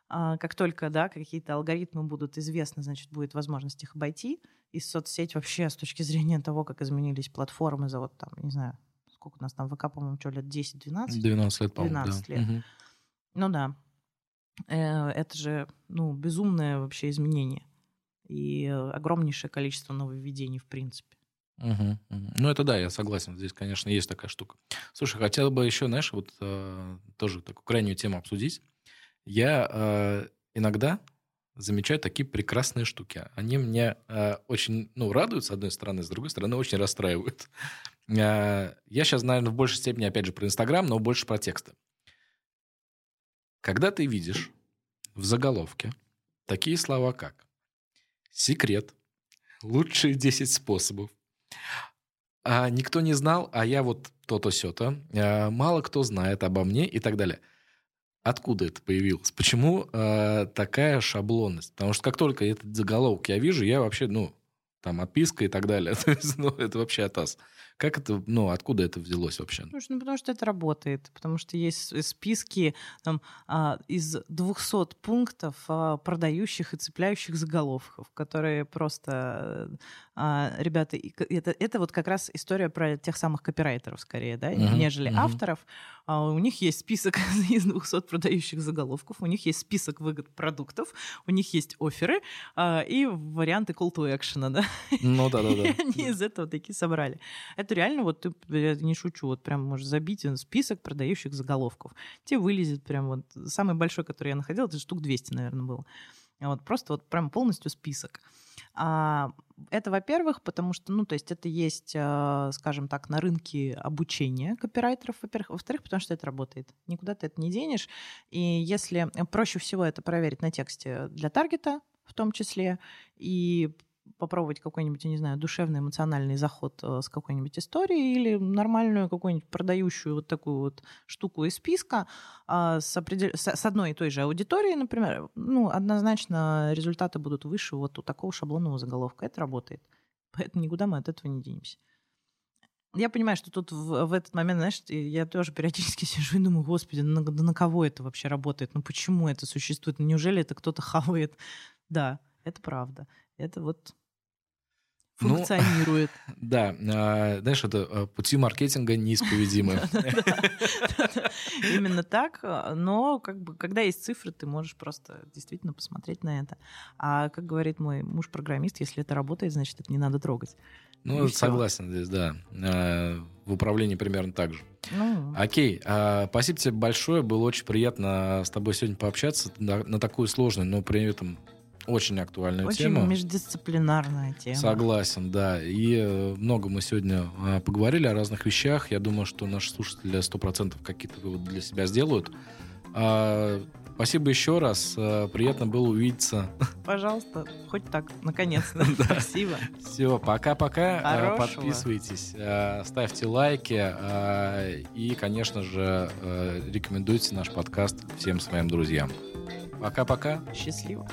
а, как только, да, какие-то алгоритмы будут известны, значит, будет возможность их обойти. И соцсеть вообще с точки зрения того, как изменились платформы за вот там, не знаю, сколько у нас там ВК, по-моему, что, лет 10-12? 12 лет, по-моему, 12 да. лет. Мгм. Ну да. Э, Это же, ну, безумное вообще изменение. И э, огромнейшее количество нововведений, в принципе. Мгм, мгм. Ну, это да, я согласен. Здесь, конечно, есть такая штука. Слушай, хотел бы еще, знаешь, вот э, тоже такую крайнюю тему обсудить. Я э, иногда замечаю такие прекрасные штуки. Они мне э, очень, ну, радуют, с одной стороны, с другой стороны, очень расстраивают. Э, я сейчас, наверное, в большей степени, опять же, про Инстаграм, но больше про тексты. Когда ты видишь в заголовке такие слова, как «секрет», «лучшие 10 способов», а никто не знал, а я вот то-то сё-то. А, мало кто знает обо мне и так далее. Откуда это появилось? Почему э, такая шаблонность? Потому что как только этот заголовок я вижу, я вообще, ну, там, отписка и так далее. То есть, ну, это вообще атас. Как это, ну, откуда это взялось вообще? Ну, ну, потому что это работает, потому что есть списки там, а, из 200 пунктов а, продающих и цепляющих заголовков, которые просто, а, ребята, это, это вот как раз история про тех самых копирайтеров скорее, да, uh-huh, нежели uh-huh. авторов. А у них есть список из 200 продающих заголовков, у них есть список выгод продуктов, у них есть оферы а, и варианты call to action, да? Ну да-да-да. Они из этого такие собрали. Это реально, вот ты, я не шучу, вот прям можешь забить список продающих заголовков. Тебе вылезет прям вот самый большой, который я находила, это штук 200, наверное, было. Вот просто вот прям полностью список. А, это, во-первых, потому что, ну, то есть это есть, а, скажем так, на рынке обучения копирайтеров, во-первых. Во-вторых, потому что это работает. Никуда ты это не денешь. И если э, проще всего это проверить на тексте для таргета, в том числе, и попробовать какой-нибудь, я не знаю, душевный, эмоциональный заход э, с какой-нибудь историей или нормальную какую-нибудь продающую вот такую вот штуку из списка а, с, определ... с одной и той же аудиторией, например, ну, однозначно результаты будут выше вот у такого шаблонного заголовка. Это работает. Поэтому никуда мы от этого не денемся. Я понимаю, что тут в, в этот момент, знаешь, я тоже периодически сижу и думаю, господи, на, да на кого это вообще работает? Ну почему это существует? Ну, неужели это кто-то хавает? Да, это правда. Это вот функционирует. Ну, да, а, знаешь, это а, пути маркетинга неисповедимы. Именно так, но как бы, когда есть цифры, ты можешь просто действительно посмотреть на это. А как говорит мой муж-программист, если это работает, значит, это не надо трогать. Ну, согласен здесь, да. А, в управлении примерно так же. Ну. Окей, спасибо тебе большое. Было очень приятно с тобой сегодня пообщаться на такую сложную, но при этом очень актуальная Очень тема. Очень междисциплинарная тема. Согласен, да. И э, много мы сегодня э, поговорили о разных вещах. Я думаю, что наши слушатели 100% какие-то выводы для себя сделают. А, спасибо еще раз. А, приятно было увидеться. Пожалуйста, хоть так, наконец-то. Спасибо. Все, пока-пока. Подписывайтесь, ставьте лайки и, конечно же, рекомендуйте наш подкаст всем своим друзьям. Пока-пока. Счастливо.